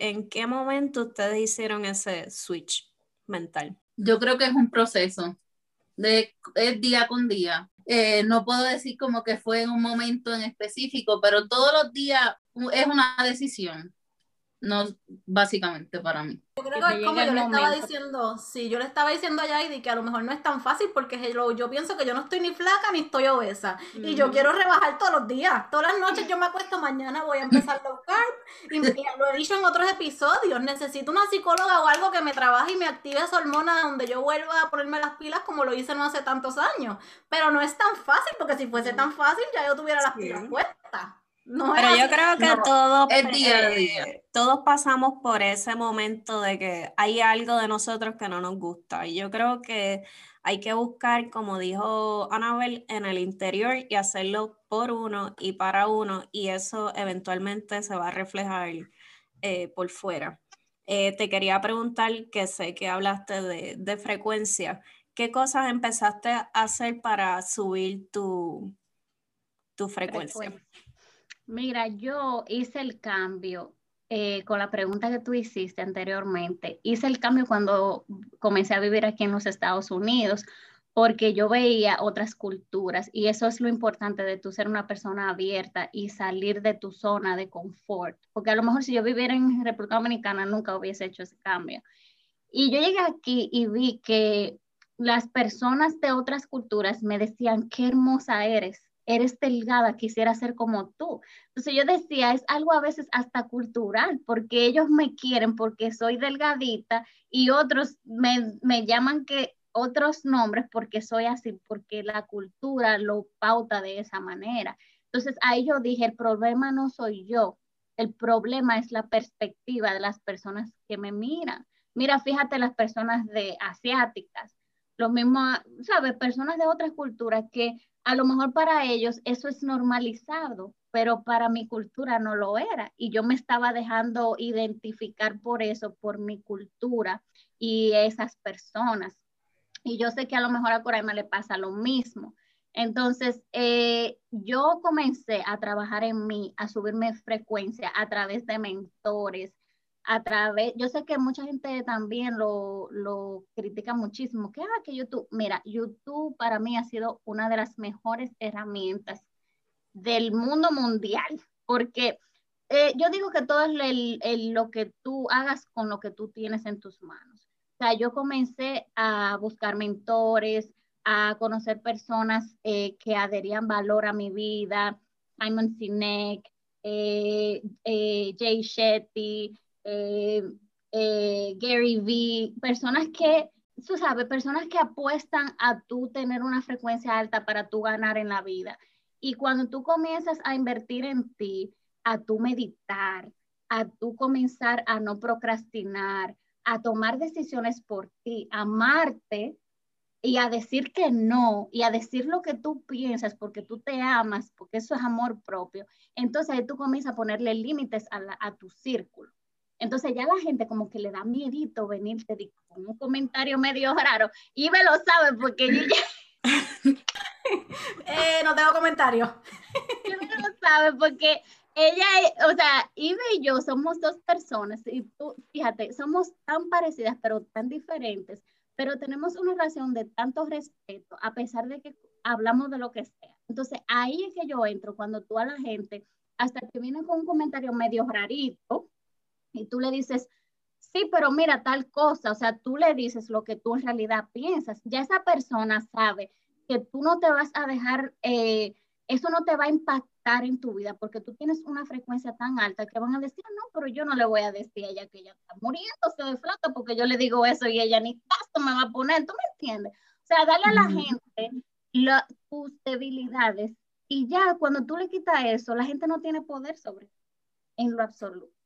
¿En qué momento ustedes hicieron ese switch mental? Yo creo que es un proceso es día con día. Eh, no puedo decir como que fue en un momento en específico, pero todos los días es una decisión no básicamente para mí. Yo creo que es como yo le estaba diciendo, sí, yo le estaba diciendo a Yaidi que a lo mejor no es tan fácil porque yo, yo pienso que yo no estoy ni flaca ni estoy obesa. Y yo quiero rebajar todos los días, todas las noches yo me acuesto, mañana voy a empezar low carb. Y, lo he dicho en otros episodios, necesito una psicóloga o algo que me trabaje y me active esa hormona donde yo vuelva a ponerme las pilas como lo hice no hace tantos años, pero no es tan fácil porque si fuese tan fácil ya yo tuviera las pilas puestas. Pero yo creo que todos, eh, todos pasamos por ese momento de que hay algo de nosotros que no nos gusta. Y yo creo que hay que buscar, como dijo Anabel, en el interior y hacerlo por uno y para uno. Y eso eventualmente se va a reflejar eh, por fuera. Eh, te quería preguntar, que sé que hablaste de, de frecuencia, ¿qué cosas empezaste a hacer para subir tu, tu frecuencia. Mira, yo hice el cambio eh, con la pregunta que tú hiciste anteriormente. Hice el cambio cuando comencé a vivir aquí en los Estados Unidos porque yo veía otras culturas y eso es lo importante de tú ser una persona abierta y salir de tu zona de confort, porque a lo mejor si yo viviera en República Dominicana nunca hubiese hecho ese cambio. Y yo llegué aquí y vi que las personas de otras culturas me decían, qué hermosa eres, eres delgada, quisiera ser como tú. Entonces yo decía, es algo a veces hasta cultural, porque ellos me quieren porque soy delgadita y otros me, me llaman que otros nombres porque soy así, porque la cultura lo pauta de esa manera. Entonces ahí yo dije, el problema no soy yo, el problema es la perspectiva de las personas que me miran. Mira, fíjate las personas de asiáticas, los mismos, ¿sabes? Personas de otras culturas que a lo mejor para ellos eso es normalizado, pero para mi cultura no lo era. Y yo me estaba dejando identificar por eso, por mi cultura y esas personas. Y yo sé que a lo mejor a Coraima le pasa lo mismo. Entonces, eh, yo comencé a trabajar en mí, a subirme frecuencia a través de mentores, a través, yo sé que mucha gente también lo, lo critica muchísimo, que, ah, que YouTube, mira, YouTube para mí ha sido una de las mejores herramientas del mundo mundial, porque eh, yo digo que todo es el, lo que tú hagas con lo que tú tienes en tus manos. O sea, yo comencé a buscar mentores, a conocer personas eh, que adherían valor a mi vida, Simon Sinek, eh, Jay Shetty, eh, eh, Gary Vee, personas que, tú sabes, personas que apuestan a tú tener una frecuencia alta para tú ganar en la vida. Y cuando tú comienzas a invertir en ti, a tú meditar, a tú comenzar a no procrastinar, a tomar decisiones por ti, a amarte y a decir que no y a decir lo que tú piensas porque tú te amas, porque eso es amor propio. Entonces ahí tú comienzas a ponerle límites a, a tu círculo. Entonces ya la gente como que le da miedito venirte con un comentario medio raro. Y me lo sabe porque yo ya... eh, no tengo comentario. me lo sabe porque ella, o sea, Ibe y yo somos dos personas y tú, fíjate, somos tan parecidas pero tan diferentes, pero tenemos una relación de tanto respeto a pesar de que hablamos de lo que sea. Entonces ahí es que yo entro cuando tú a la gente, hasta que viene con un comentario medio rarito y tú le dices, sí, pero mira tal cosa, o sea, tú le dices lo que tú en realidad piensas, ya esa persona sabe que tú no te vas a dejar... Eh, eso no te va a impactar en tu vida porque tú tienes una frecuencia tan alta que van a decir, no, pero yo no le voy a decir a ella que ella está muriéndose de flaca porque yo le digo eso y ella ni caso me va a poner, ¿tú me entiendes? O sea, dale a la gente tus debilidades y ya cuando tú le quitas eso, la gente no tiene poder sobre en lo absoluto.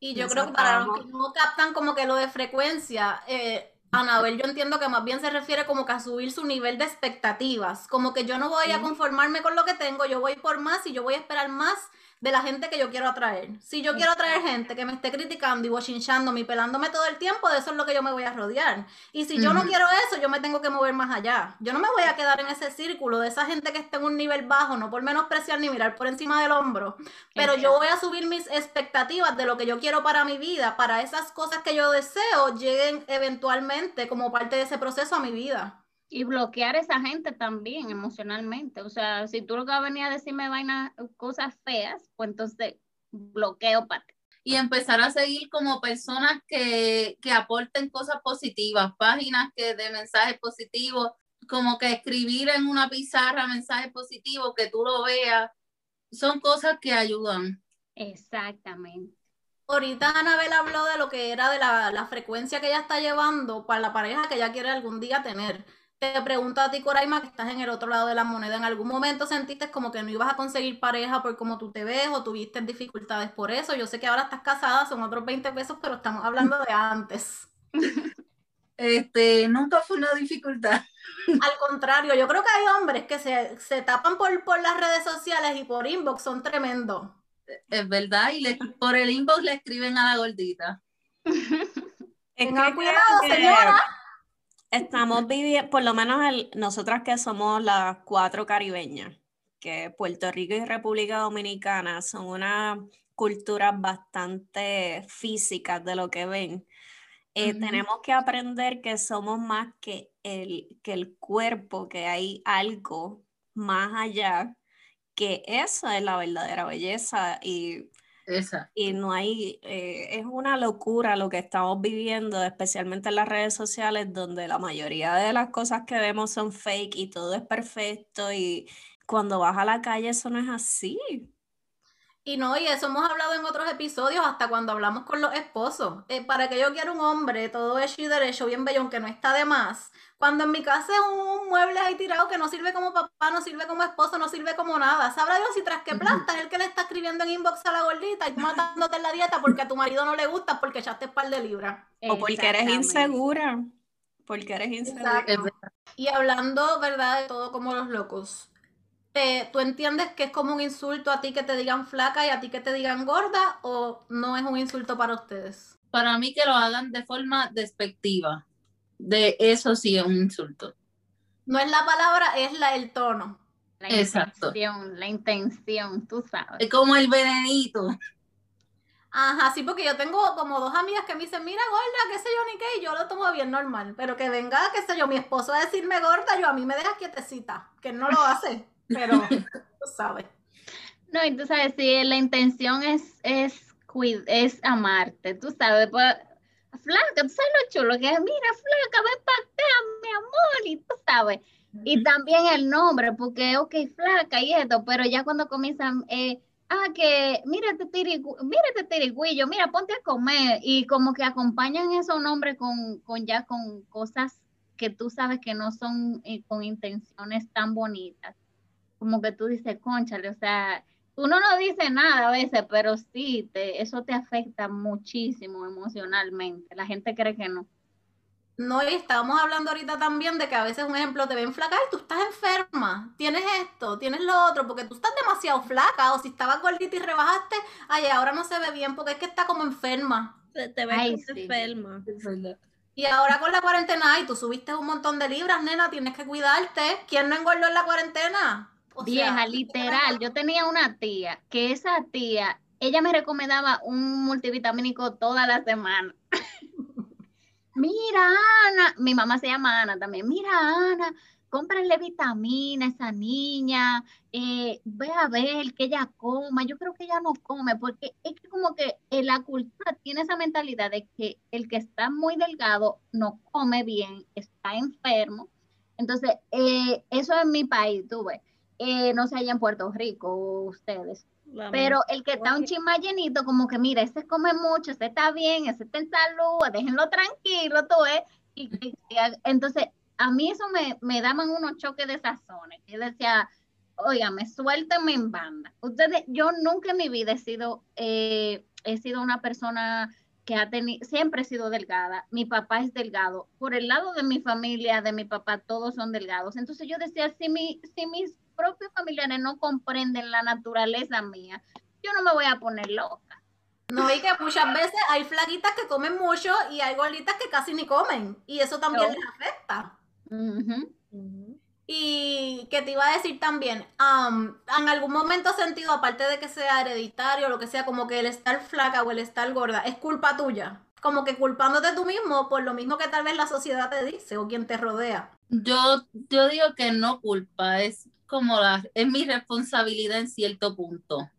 Y yo creo que para los que no captan como que lo de frecuencia, eh, Anabel, yo entiendo que más bien se refiere como que a subir su nivel de expectativas, como que yo no voy a conformarme con lo que tengo, yo voy por más y yo voy a esperar más de la gente que yo quiero atraer. Si yo quiero atraer gente que me esté criticando y bochinchando y pelándome todo el tiempo, de eso es lo que yo me voy a rodear. Y si yo no quiero eso, yo me tengo que mover más allá. Yo no me voy a quedar en ese círculo de esa gente que está en un nivel bajo, no por menospreciar ni mirar por encima del hombro, pero yo voy a subir mis expectativas de lo que yo quiero para mi vida, para esas cosas que yo deseo lleguen eventualmente como parte de ese proceso a mi vida. Y bloquear a esa gente también emocionalmente. O sea, si tú lo que vas a venir a decirme vainas, cosas feas, pues entonces bloqueo para ti. Y empezar a seguir como personas que, que aporten cosas positivas, páginas que de mensajes positivos, como que escribir en una pizarra mensajes positivos, que tú lo veas, son cosas que ayudan. Exactamente. Ahorita Anabel habló de lo que era de la, la, frecuencia que ella está llevando para la pareja que ella quiere algún día tener. Te pregunto a ti, Coraima, que estás en el otro lado de la moneda, ¿en algún momento sentiste como que no ibas a conseguir pareja por cómo tú te ves o tuviste dificultades por eso? Yo sé que ahora estás casada, son otros 20 pesos, pero estamos hablando de antes. Este, nunca fue una dificultad. Al contrario, yo creo que hay hombres que se, se tapan por, por las redes sociales y por inbox, son tremendos. Es verdad, y le, por el inbox le escriben a la gordita. Tengan cuidado, señora estamos viviendo, por lo menos nosotras que somos las cuatro caribeñas, que Puerto Rico y República Dominicana son una cultura bastante físicas de lo que ven. Eh, tenemos que aprender que somos más que el, que el cuerpo, que hay algo más allá, que eso es la verdadera belleza y y no hay, eh, es una locura lo que estamos viviendo, especialmente en las redes sociales, donde la mayoría de las cosas que vemos son fake y todo es perfecto y cuando vas a la calle eso no es así. Y no, y eso hemos hablado en otros episodios, hasta cuando hablamos con los esposos. Eh, para que yo quiera un hombre todo hecho y derecho, bien bello, aunque no está de más, cuando en mi casa es un mueble ahí tirado que no sirve como papá, no sirve como esposo, no sirve como nada. Sabrá Dios si tras que planta es el que le está escribiendo en inbox a la gordita y matándote en la dieta porque a tu marido no le gusta porque echaste par de libras. O porque eres insegura. Porque eres insegura. Y hablando, ¿verdad? De todo como los locos. ¿Tú entiendes que es como un insulto a ti que te digan flaca y a ti que te digan gorda o no es un insulto para ustedes? Para mí que lo hagan de forma despectiva de eso sí es un insulto. No es la palabra, es la, el tono. La Exacto. intención, la intención, tú sabes. Es como el venenito. Ajá, sí, porque yo tengo como dos amigas que me dicen, mira, gorda, qué sé yo, ni qué, y yo lo tomo bien normal. Pero que venga, qué sé yo, mi esposo a decirme gorda, yo a mí me deja quietecita, que no lo hace, pero tú sabes. No, y tú sabes, sí, la intención es, es, es amarte, tú sabes, pues flaca, tú sabes lo chulo que es, mira, flaca, ven para acá, mi amor, y tú sabes. Y también el nombre, porque, ok, flaca y esto, pero ya cuando comienzan, eh, ah, que, mírate, mírate, tirigüillo, mira, ponte a comer, y como que acompañan esos nombres con, con ya con cosas que tú sabes que no son eh, con intenciones tan bonitas. Como que tú dices, conchale, o sea, uno no dice nada a veces, pero sí, te, eso te afecta muchísimo emocionalmente. La gente cree que no. No, y estábamos hablando ahorita también de que a veces, un ejemplo, te ven flaca y tú estás enferma, tienes esto, tienes lo otro, porque tú estás demasiado flaca, o si estabas gordita y rebajaste, ay, ahora no se ve bien porque es que está como enferma. Te, ves enferma. Y ahora con la cuarentena, y tú subiste un montón de libras, nena, tienes que cuidarte. ¿Quién no engordó en la cuarentena? Vieja, literal. Yo tenía una tía, que esa tía, ella me recomendaba un multivitamínico toda la semana. Mira, Ana, mi mamá se llama Ana también. Mira, Ana, cómprale vitamina a esa niña, eh, ve a ver que ella coma. Yo creo que ella no come, porque es que como que la cultura tiene esa mentalidad de que el que está muy delgado no come bien, está enfermo. Entonces, eh, eso en mi país, tú ves, eh, no sé allá en Puerto Rico ustedes. Pero el que está un chisma llenito, como que mira, ese come mucho, ese está bien, ese está en salud, déjenlo tranquilo, tú ves. y entonces, a mí eso me, me daban unos choques de sazones. Yo decía, me suéltenme en banda. Ustedes, yo nunca en mi vida he sido, eh, he sido una persona que ha tenido, siempre he sido delgada. Mi papá es delgado. Por el lado de mi familia, de mi papá, todos son delgados. Entonces yo decía, si, mi, si mis propios familiares no comprenden la naturaleza mía, yo no me voy a poner loca. No, y que muchas veces hay flaquitas que comen mucho y hay gorditas que casi ni comen. Y eso también les afecta. Y que te iba a decir también, en algún momento has sentido, aparte de que sea hereditario, lo que sea, como que el estar flaca o el estar gorda, es culpa tuya. Como que culpándote tú mismo por lo mismo que tal vez la sociedad te dice o quien te rodea. Yo, yo digo que no culpa, es como la, es mi responsabilidad en cierto punto.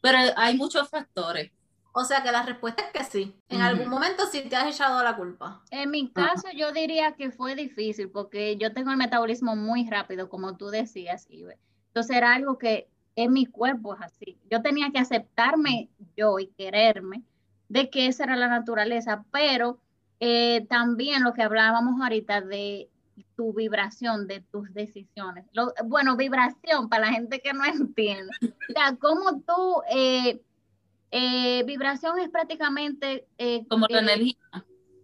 Pero hay muchos factores. O sea que la respuesta es que sí. En algún momento sí te has echado la culpa. En mi caso, yo diría que fue difícil porque yo tengo el metabolismo muy rápido, como tú decías, Ibe. Entonces era algo que en mi cuerpo es así. Yo tenía que aceptarme yo y quererme de que esa era la naturaleza, pero eh, también lo que hablábamos ahorita de tu vibración, de tus decisiones. bueno, vibración para la gente que no entiende. O sea, cómo tú... Eh, eh, vibración es prácticamente... Eh, Como la energía.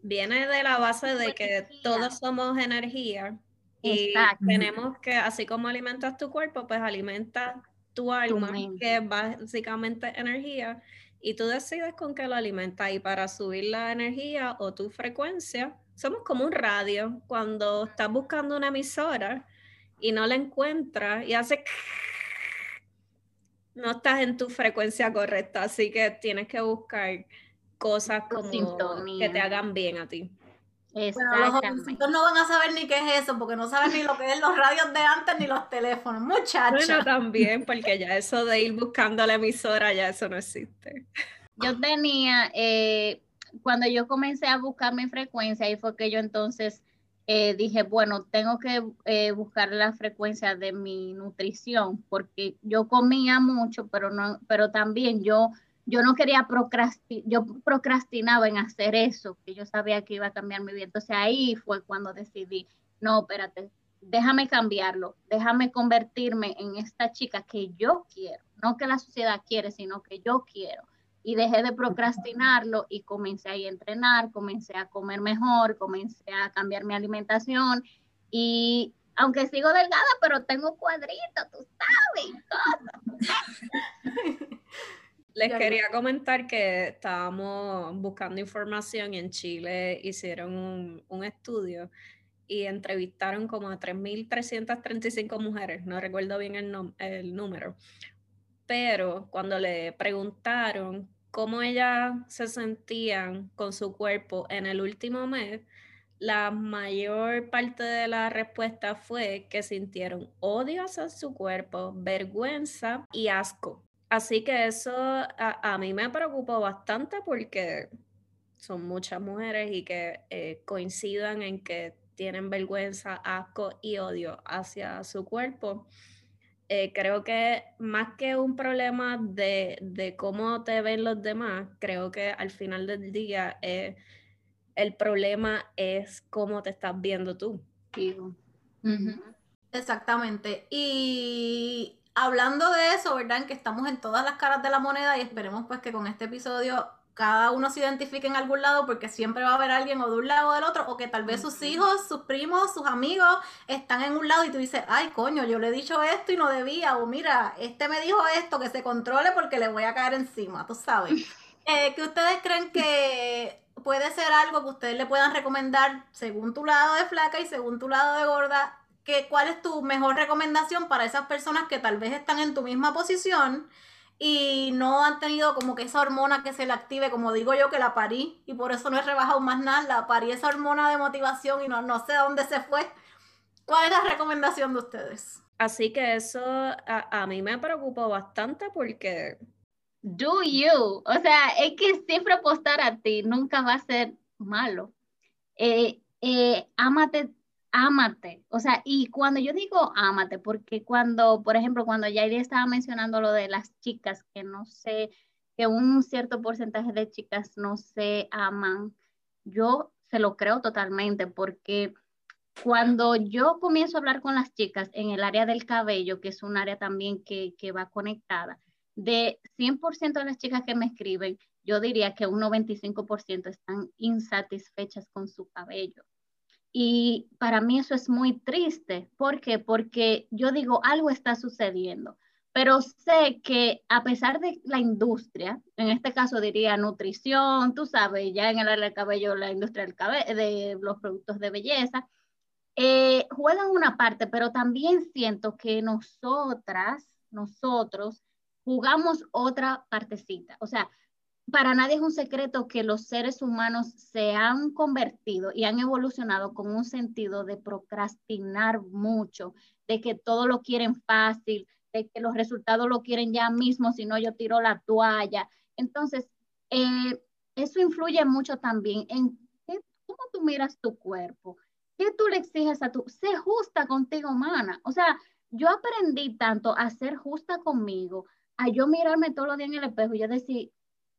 Viene de la base de que todos somos energía y tenemos que, así como alimentas tu cuerpo, pues alimenta tu alma, que es básicamente energía, y tú decides con qué lo alimentas. Y para subir la energía o tu frecuencia, somos como un radio. Cuando estás buscando una emisora y no la encuentras y hace no estás en tu frecuencia correcta, así que tienes que buscar cosas como que te hagan bien a ti. Bueno, los no van a saber ni qué es eso, porque no saben ni lo que es los radios de antes ni los teléfonos, muchachos. Bueno, también, porque ya eso de ir buscando la emisora, ya eso no existe. Yo tenía, eh, cuando yo comencé a buscar mi frecuencia, ahí fue que yo entonces eh, dije, bueno, tengo que eh, buscar la frecuencia de mi nutrición, porque yo comía mucho, pero no, pero también yo, yo no quería procrastinar, yo procrastinaba en hacer eso, que yo sabía que iba a cambiar mi vida. Entonces ahí fue cuando decidí, no, espérate, déjame cambiarlo, déjame convertirme en esta chica que yo quiero, no que la sociedad quiere, sino que yo quiero y dejé de procrastinarlo y comencé a entrenar, comencé a comer mejor, comencé a cambiar mi alimentación y aunque sigo delgada, pero tengo cuadritos, tú sabes. Les quería comentar que estábamos buscando información y en Chile hicieron un, un estudio y entrevistaron como a 3.335 mujeres, no recuerdo bien el, el número, pero cuando le preguntaron cómo ellas se sentían con su cuerpo en el último mes, la mayor parte de la respuesta fue que sintieron odio hacia su cuerpo, vergüenza y asco. Así que eso a, mí me preocupó bastante porque son muchas mujeres y que eh, coincidan en que tienen vergüenza, asco y odio hacia su cuerpo. Eh, creo que más que un problema de, cómo te ven los demás, creo que al final del día eh, el problema es cómo te estás viendo tú. Exactamente. Y hablando de eso, ¿verdad? En que estamos en todas las caras de la moneda y esperemos pues que con este episodio cada uno se identifique en algún lado porque siempre va a haber alguien o de un lado o del otro, o que tal vez sus hijos, sus primos, sus amigos están en un lado y tú dices, ay coño, yo le he dicho esto y no debía, o mira, este me dijo esto, que se controle porque le voy a caer encima, tú sabes. Eh, ¿Qué ustedes creen que puede ser algo que ustedes le puedan recomendar según tu lado de flaca y según tu lado de gorda? Que, ¿Cuál es tu mejor recomendación para esas personas que tal vez están en tu misma posición y no han tenido como que esa hormona que se le active, como digo yo, que la parí y por eso no he rebajado más nada, la parí esa hormona de motivación y no, no sé dónde se fue. ¿Cuál es la recomendación de ustedes? Así que eso a, mí me preocupó bastante porque... Do you. O sea, es que siempre apostar a ti nunca va a ser malo. Eh, eh, ámate ámate. O sea, y cuando yo digo ámate, porque cuando, por ejemplo, cuando Yairi estaba mencionando lo de las chicas, que no sé, que un cierto porcentaje de chicas no se aman, yo se lo creo totalmente, porque cuando yo comienzo a hablar con las chicas en el área del cabello, que es un área también que, que va conectada, de 100% de las chicas que me escriben, yo diría que un 95% están insatisfechas con su cabello. Y para mí eso es muy triste. ¿Por qué? Porque yo digo, algo está sucediendo, pero sé que a pesar de la industria, en este caso diría nutrición, tú sabes, ya en el área del cabello, la industria del cabello, de los productos de belleza, eh, juegan una parte, pero también siento que nosotras, nosotros, jugamos otra partecita. O sea, para nadie es un secreto que los seres humanos se han convertido y han evolucionado con un sentido de procrastinar mucho, de que todo lo quieren fácil, de que los resultados lo quieren ya mismo, si no yo tiro la toalla. Entonces, eh, eso influye mucho también en cómo tú miras tu cuerpo, qué tú le exiges a tu, sé justa contigo, humana. O sea, yo aprendí tanto a ser justa conmigo, a yo mirarme todos los días en el espejo y yo decir,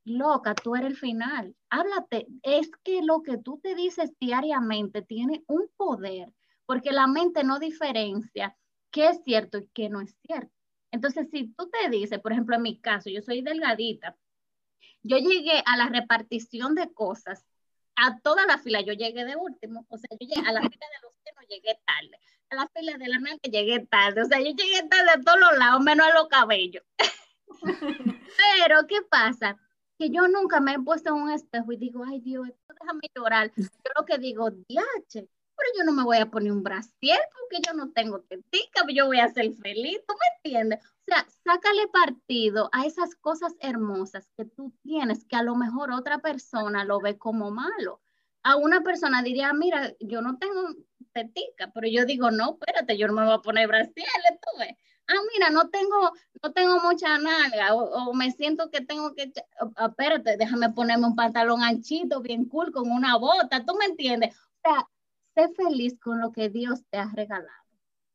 loca, tú eres el final. Háblate, es que lo que tú te dices diariamente tiene un poder, porque la mente no diferencia qué es cierto y qué no es cierto. Entonces, si tú te dices, por ejemplo, en mi caso, yo soy delgadita, yo llegué a la repartición de cosas, a toda la fila, yo llegué de último, o sea, yo llegué a la fila de los que no llegué tarde, a la fila de la mente llegué tarde, o sea, yo llegué tarde a todos los lados, menos a los cabellos. Pero, ¿qué pasa? Que yo nunca me he puesto en un espejo y digo, ay Dios, déjame llorar. Yo lo que digo, diache, pero yo no me voy a poner un brasier porque yo no tengo tetica, yo voy a ser feliz, ¿tú me entiendes? O sea, sácale partido a esas cosas hermosas que tú tienes, que a lo mejor otra persona lo ve como malo. A una persona diría, mira, yo no tengo tetica, pero yo digo, no, espérate, yo no me voy a poner brasier, tú ves ah, mira, no tengo, no tengo mucha nalga, o, me siento que tengo que, espérate, déjame ponerme un pantalón anchito, bien cool, con una bota, ¿tú me entiendes? O sea, sé feliz con lo que Dios te ha regalado.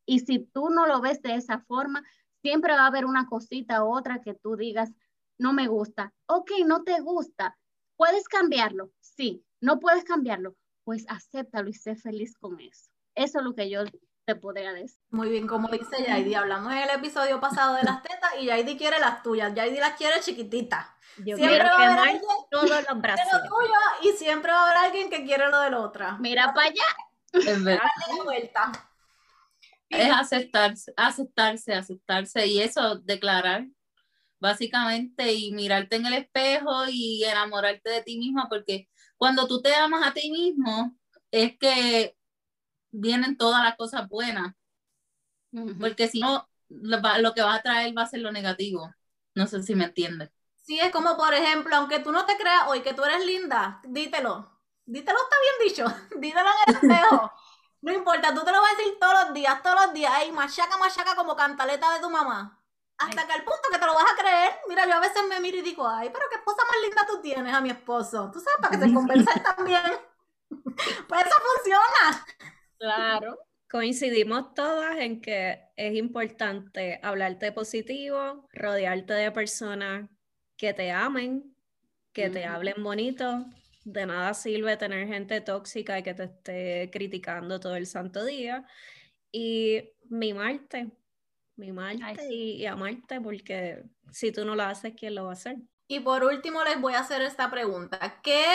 Y si tú no lo ves de esa forma, siempre va a haber una cosita u otra que tú digas, no me gusta. Ok, no te gusta. ¿Puedes cambiarlo? Sí. ¿No puedes cambiarlo? Pues acéptalo y sé feliz con eso. Eso es lo que yo te podría decir. Muy bien, como dice Yaidi, hablamos en el episodio pasado de las tetas y Yaidi quiere las tuyas, Yaidi las quiere chiquititas. Yo siempre quiero va a haber alguien todos los brazos. lo tuyo y siempre va a haber alguien que quiere lo de la otra. Mira para allá. Es verdad. Es aceptarse, aceptarse, aceptarse y eso, declarar básicamente y mirarte en el espejo y enamorarte de ti misma porque cuando tú te amas a ti mismo es que vienen todas las cosas buenas. Porque si no, lo, que va a traer va a ser lo negativo. No sé si me entiendes. Sí, es como, por ejemplo, aunque tú no te creas hoy que tú eres linda, dítelo. Dítelo está bien dicho. Dítelo en el espejo. no importa, tú te lo vas a decir todos los días, todos los días. Ay, machaca, machaca como cantaleta de tu mamá. Hasta que al punto que te lo vas a creer. Mira, yo a veces me miro y digo, ay, pero qué esposa más linda tú tienes a mi esposo. Tú sabes, para que se compense también. pues eso funciona. Claro. Coincidimos todas en que es importante hablarte positivo, rodearte de personas que te amen, que te hablen bonito. De nada sirve tener gente tóxica y que te esté criticando todo el santo día. Y mimarte, mimarte y, y amarte, porque si tú no lo haces, ¿quién lo va a hacer? Y por último les voy a hacer esta pregunta. ¿Qué,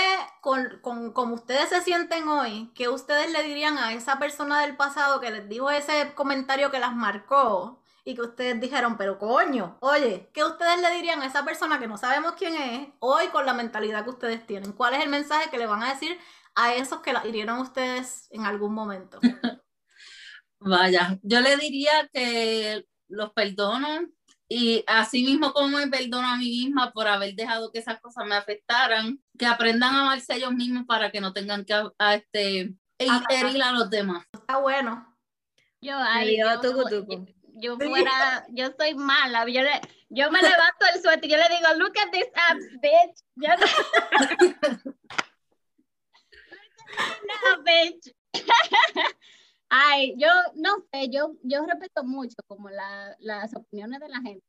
con, con como ustedes se sienten hoy, qué ustedes le dirían a esa persona del pasado que les dijo ese comentario que las marcó y que ustedes dijeron, pero coño, oye, ¿qué ustedes le dirían a esa persona que no sabemos quién es hoy con la mentalidad que ustedes tienen? ¿Cuál es el mensaje que le van a decir a esos que la hirieron ustedes en algún momento? Vaya, yo le diría que los perdono y así mismo como me perdono a mí misma por haber dejado que esas cosas me afectaran, que aprendan a amarse ellos mismos para que no tengan que a, este, herir a los demás. Está bueno. Yo, ay, yo, yo, fuera, yo soy mala, yo, le, yo me levanto el suéter y yo le digo, look at this abs, bitch. Yo no, bitch. Ay, yo no sé, yo, yo respeto mucho como la, las opiniones de la gente.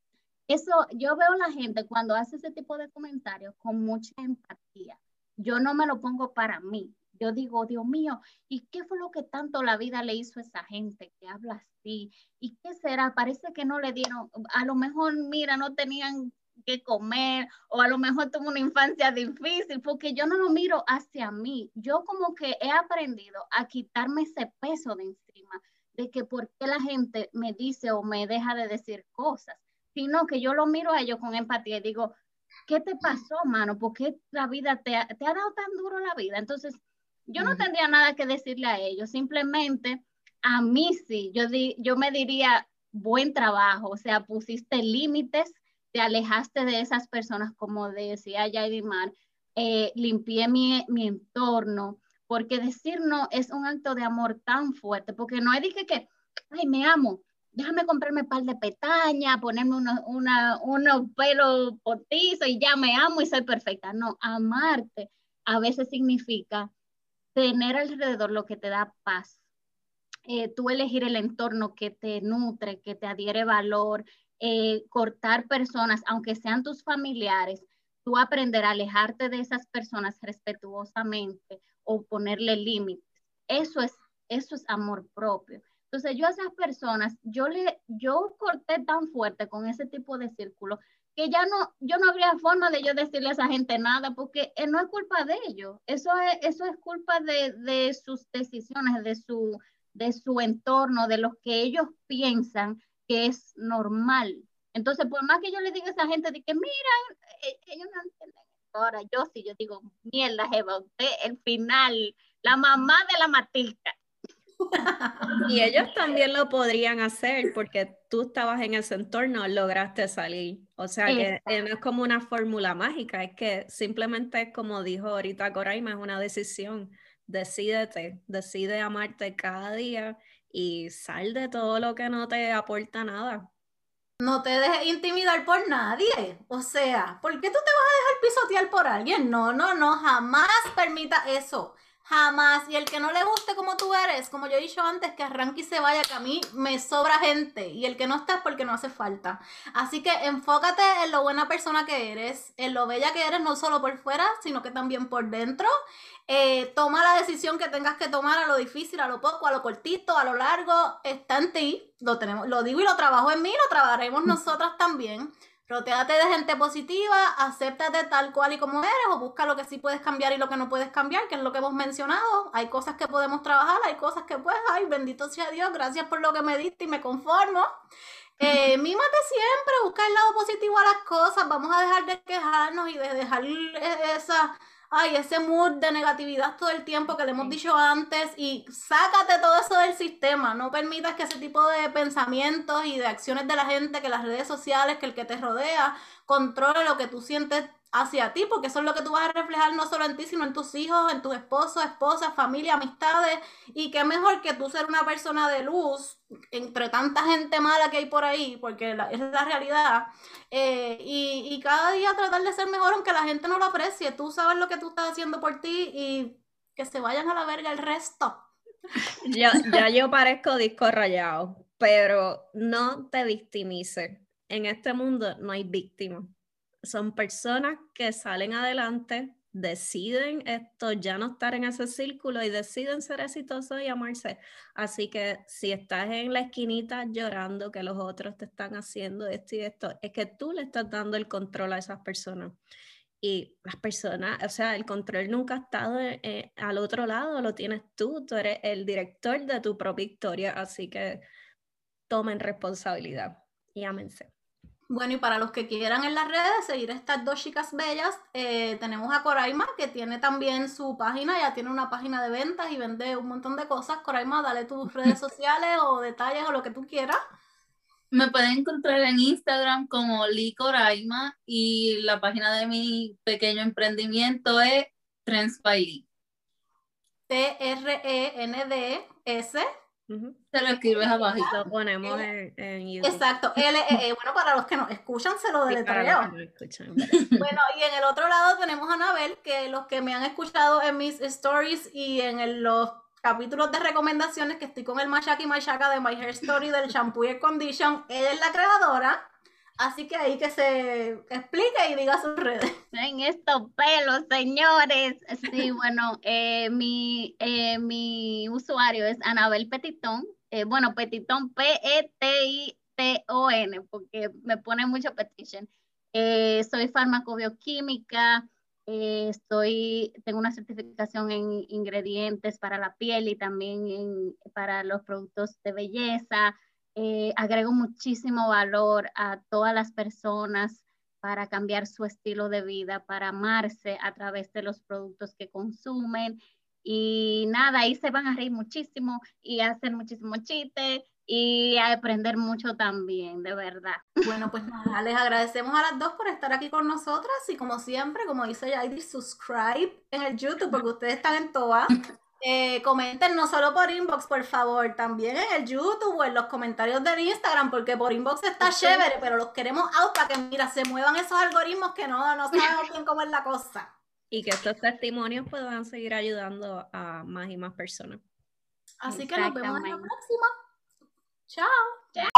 Eso, yo veo a la gente cuando hace ese tipo de comentarios con mucha empatía. Yo no me lo pongo para mí. Yo digo, Dios mío, ¿y qué fue lo que tanto la vida le hizo a esa gente que habla así? ¿Y qué será? Parece que no le dieron, a lo mejor, mira, no tenían que comer o a lo mejor tuvo una infancia difícil, porque yo no lo miro hacia mí. Yo como que he aprendido a quitarme ese peso de encima, de que por qué la gente me dice o me deja de decir cosas, sino que yo lo miro a ellos con empatía y digo, ¿qué te pasó, mano? ¿Por qué la vida te ha, te ha dado tan duro la vida? Entonces, yo no tendría nada que decirle a ellos, simplemente a mí sí, yo, di, yo me diría, buen trabajo, o sea, pusiste límites te alejaste de esas personas, como decía Yaidimar, eh, limpié mi, mi, entorno, porque decir no es un acto de amor tan fuerte, porque no hay dije que, ay, me amo, déjame comprarme un par de pestañas, ponerme unos una, unos pelos potizos y ya me amo y soy perfecta. No, amarte a veces significa tener alrededor lo que te da paz. Eh, tú elegir el entorno que te nutre, que te adhiere valor, eh, cortar personas, aunque sean tus familiares, tú aprender a alejarte de esas personas respetuosamente o ponerle límites. Eso es, eso es amor propio. Entonces yo a esas personas, yo le, yo corté tan fuerte con ese tipo de círculo que ya no, yo no habría forma de yo decirle a esa gente nada, porque eh, no es culpa de ellos, eso es, eso es culpa de, de sus decisiones, de su, de su entorno, de lo que ellos piensan que es normal. Entonces, por más que yo le diga a esa gente de que, mira, e-, ellos no entienden. Ahora, yo sí, yo digo, mierda, Jeva, usted, el final, la mamá de la Matilda. Y ellos también lo podrían hacer porque tú estabas en ese entorno, lograste salir. O sea que no es como una fórmula mágica, es que simplemente, como dijo ahorita Coraima, es una decisión. Decídete, decide amarte cada día y sal de todo lo que no te aporta nada. No te dejes intimidar por nadie. O sea, ¿por qué tú te vas a dejar pisotear por alguien? No, no, no, jamás permita eso. Jamás. Y el que no le guste como tú eres, como yo he dicho antes, que arranque y se vaya, que a mí me sobra gente. Y el que no está es porque no hace falta. Así que enfócate en lo buena persona que eres, en lo bella que eres, no solo por fuera, sino que también por dentro. Eh, toma la decisión que tengas que tomar a lo difícil, a lo poco, a lo cortito, a lo largo. Está en ti. Lo, tenemos, lo digo y lo trabajo en mí, lo trabajaremos mm. nosotras también. Rotéate de gente positiva, acéptate tal cual y como eres, o busca lo que sí puedes cambiar y lo que no puedes cambiar, que es lo que hemos mencionado. Hay cosas que podemos trabajar, hay cosas que pues, ay, bendito sea Dios, gracias por lo que me diste y me conformo. Eh, mímate siempre, busca el lado positivo a las cosas, vamos a dejar de quejarnos y de dejar esa ay, ese mood de negatividad todo el tiempo que le hemos dicho antes y sácate todo eso del sistema, no permitas que ese tipo de pensamientos y de acciones de la gente, que las redes sociales, que el que te rodea, controle lo que tú sientes hacia ti, porque eso es lo que tú vas a reflejar no solo en ti, sino en tus hijos, en tus esposos, esposas, familia, amistades, y qué mejor que tú ser una persona de luz entre tanta gente mala que hay por ahí, porque es la realidad, eh, y, y, cada día tratar de ser mejor aunque la gente no lo aprecie, tú sabes lo que tú estás haciendo por ti y que se vayan a la verga el resto. Ya, ya yo parezco disco rayado, pero no te victimices. En este mundo no hay víctimas son personas que salen adelante, deciden esto, ya no estar en ese círculo y deciden ser exitosos y amarse. Así que si estás en la esquinita llorando que los otros te están haciendo esto y esto, es que tú le estás dando el control a esas personas. Y las personas, o sea, el control nunca ha estado eh, al otro lado, lo tienes tú, tú eres el director de tu propia historia, así que tomen responsabilidad. y ámense. Bueno, y para los que quieran en las redes seguir estas dos chicas bellas, eh, tenemos a Coraima, que tiene también su página, ya tiene una página de ventas y vende un montón de cosas. Coraima, dale tus redes sociales o detalles o lo que tú quieras. Me pueden encontrar en Instagram como Lee Coraima y la página de mi pequeño emprendimiento es Trends T-R-E-N-D-S se lo escribes abajo. Lo ponemos en, YouTube. Exacto. L -E -E. Bueno, para los que nos escuchan, se lo deletreo. bueno, y en el otro lado tenemos a Anabel, que los que me han escuchado en mis stories y en los capítulos de recomendaciones que estoy con el Mashaki Mashaka de My Hair Story del Shampoo y Condition, ella es la creadora. Así que ahí que se explique y diga sus redes. En estos pelos, señores. Sí, bueno, eh, mi, eh, mi usuario es Anabel Petitón. Eh, bueno, Petitón, P-E-T-I-T-O-N, porque me pone mucho petition. soy farmacobioquímica. estoy, tengo una certificación en ingredientes para la piel y también para los productos de belleza. Eh, agrego muchísimo valor a todas las personas para cambiar su estilo de vida, para amarse a través de los productos que consumen. Y nada, ahí se van a reír muchísimo y hacer muchísimo chiste y a aprender mucho también, de verdad. Bueno, pues nada, les agradecemos a las dos por estar aquí con nosotras y como siempre, como dice Yaidi, subscribe en el YouTube porque ustedes están en todas. Eh, comenten no solo por inbox, por favor, también en el YouTube o en los comentarios del Instagram, porque por inbox está chévere, pero los queremos out para que, mira, se muevan esos algoritmos que no, no sabemos bien cómo es la cosa. Y que estos testimonios puedan seguir ayudando a más y más personas. Así que nos vemos en la próxima. Chao.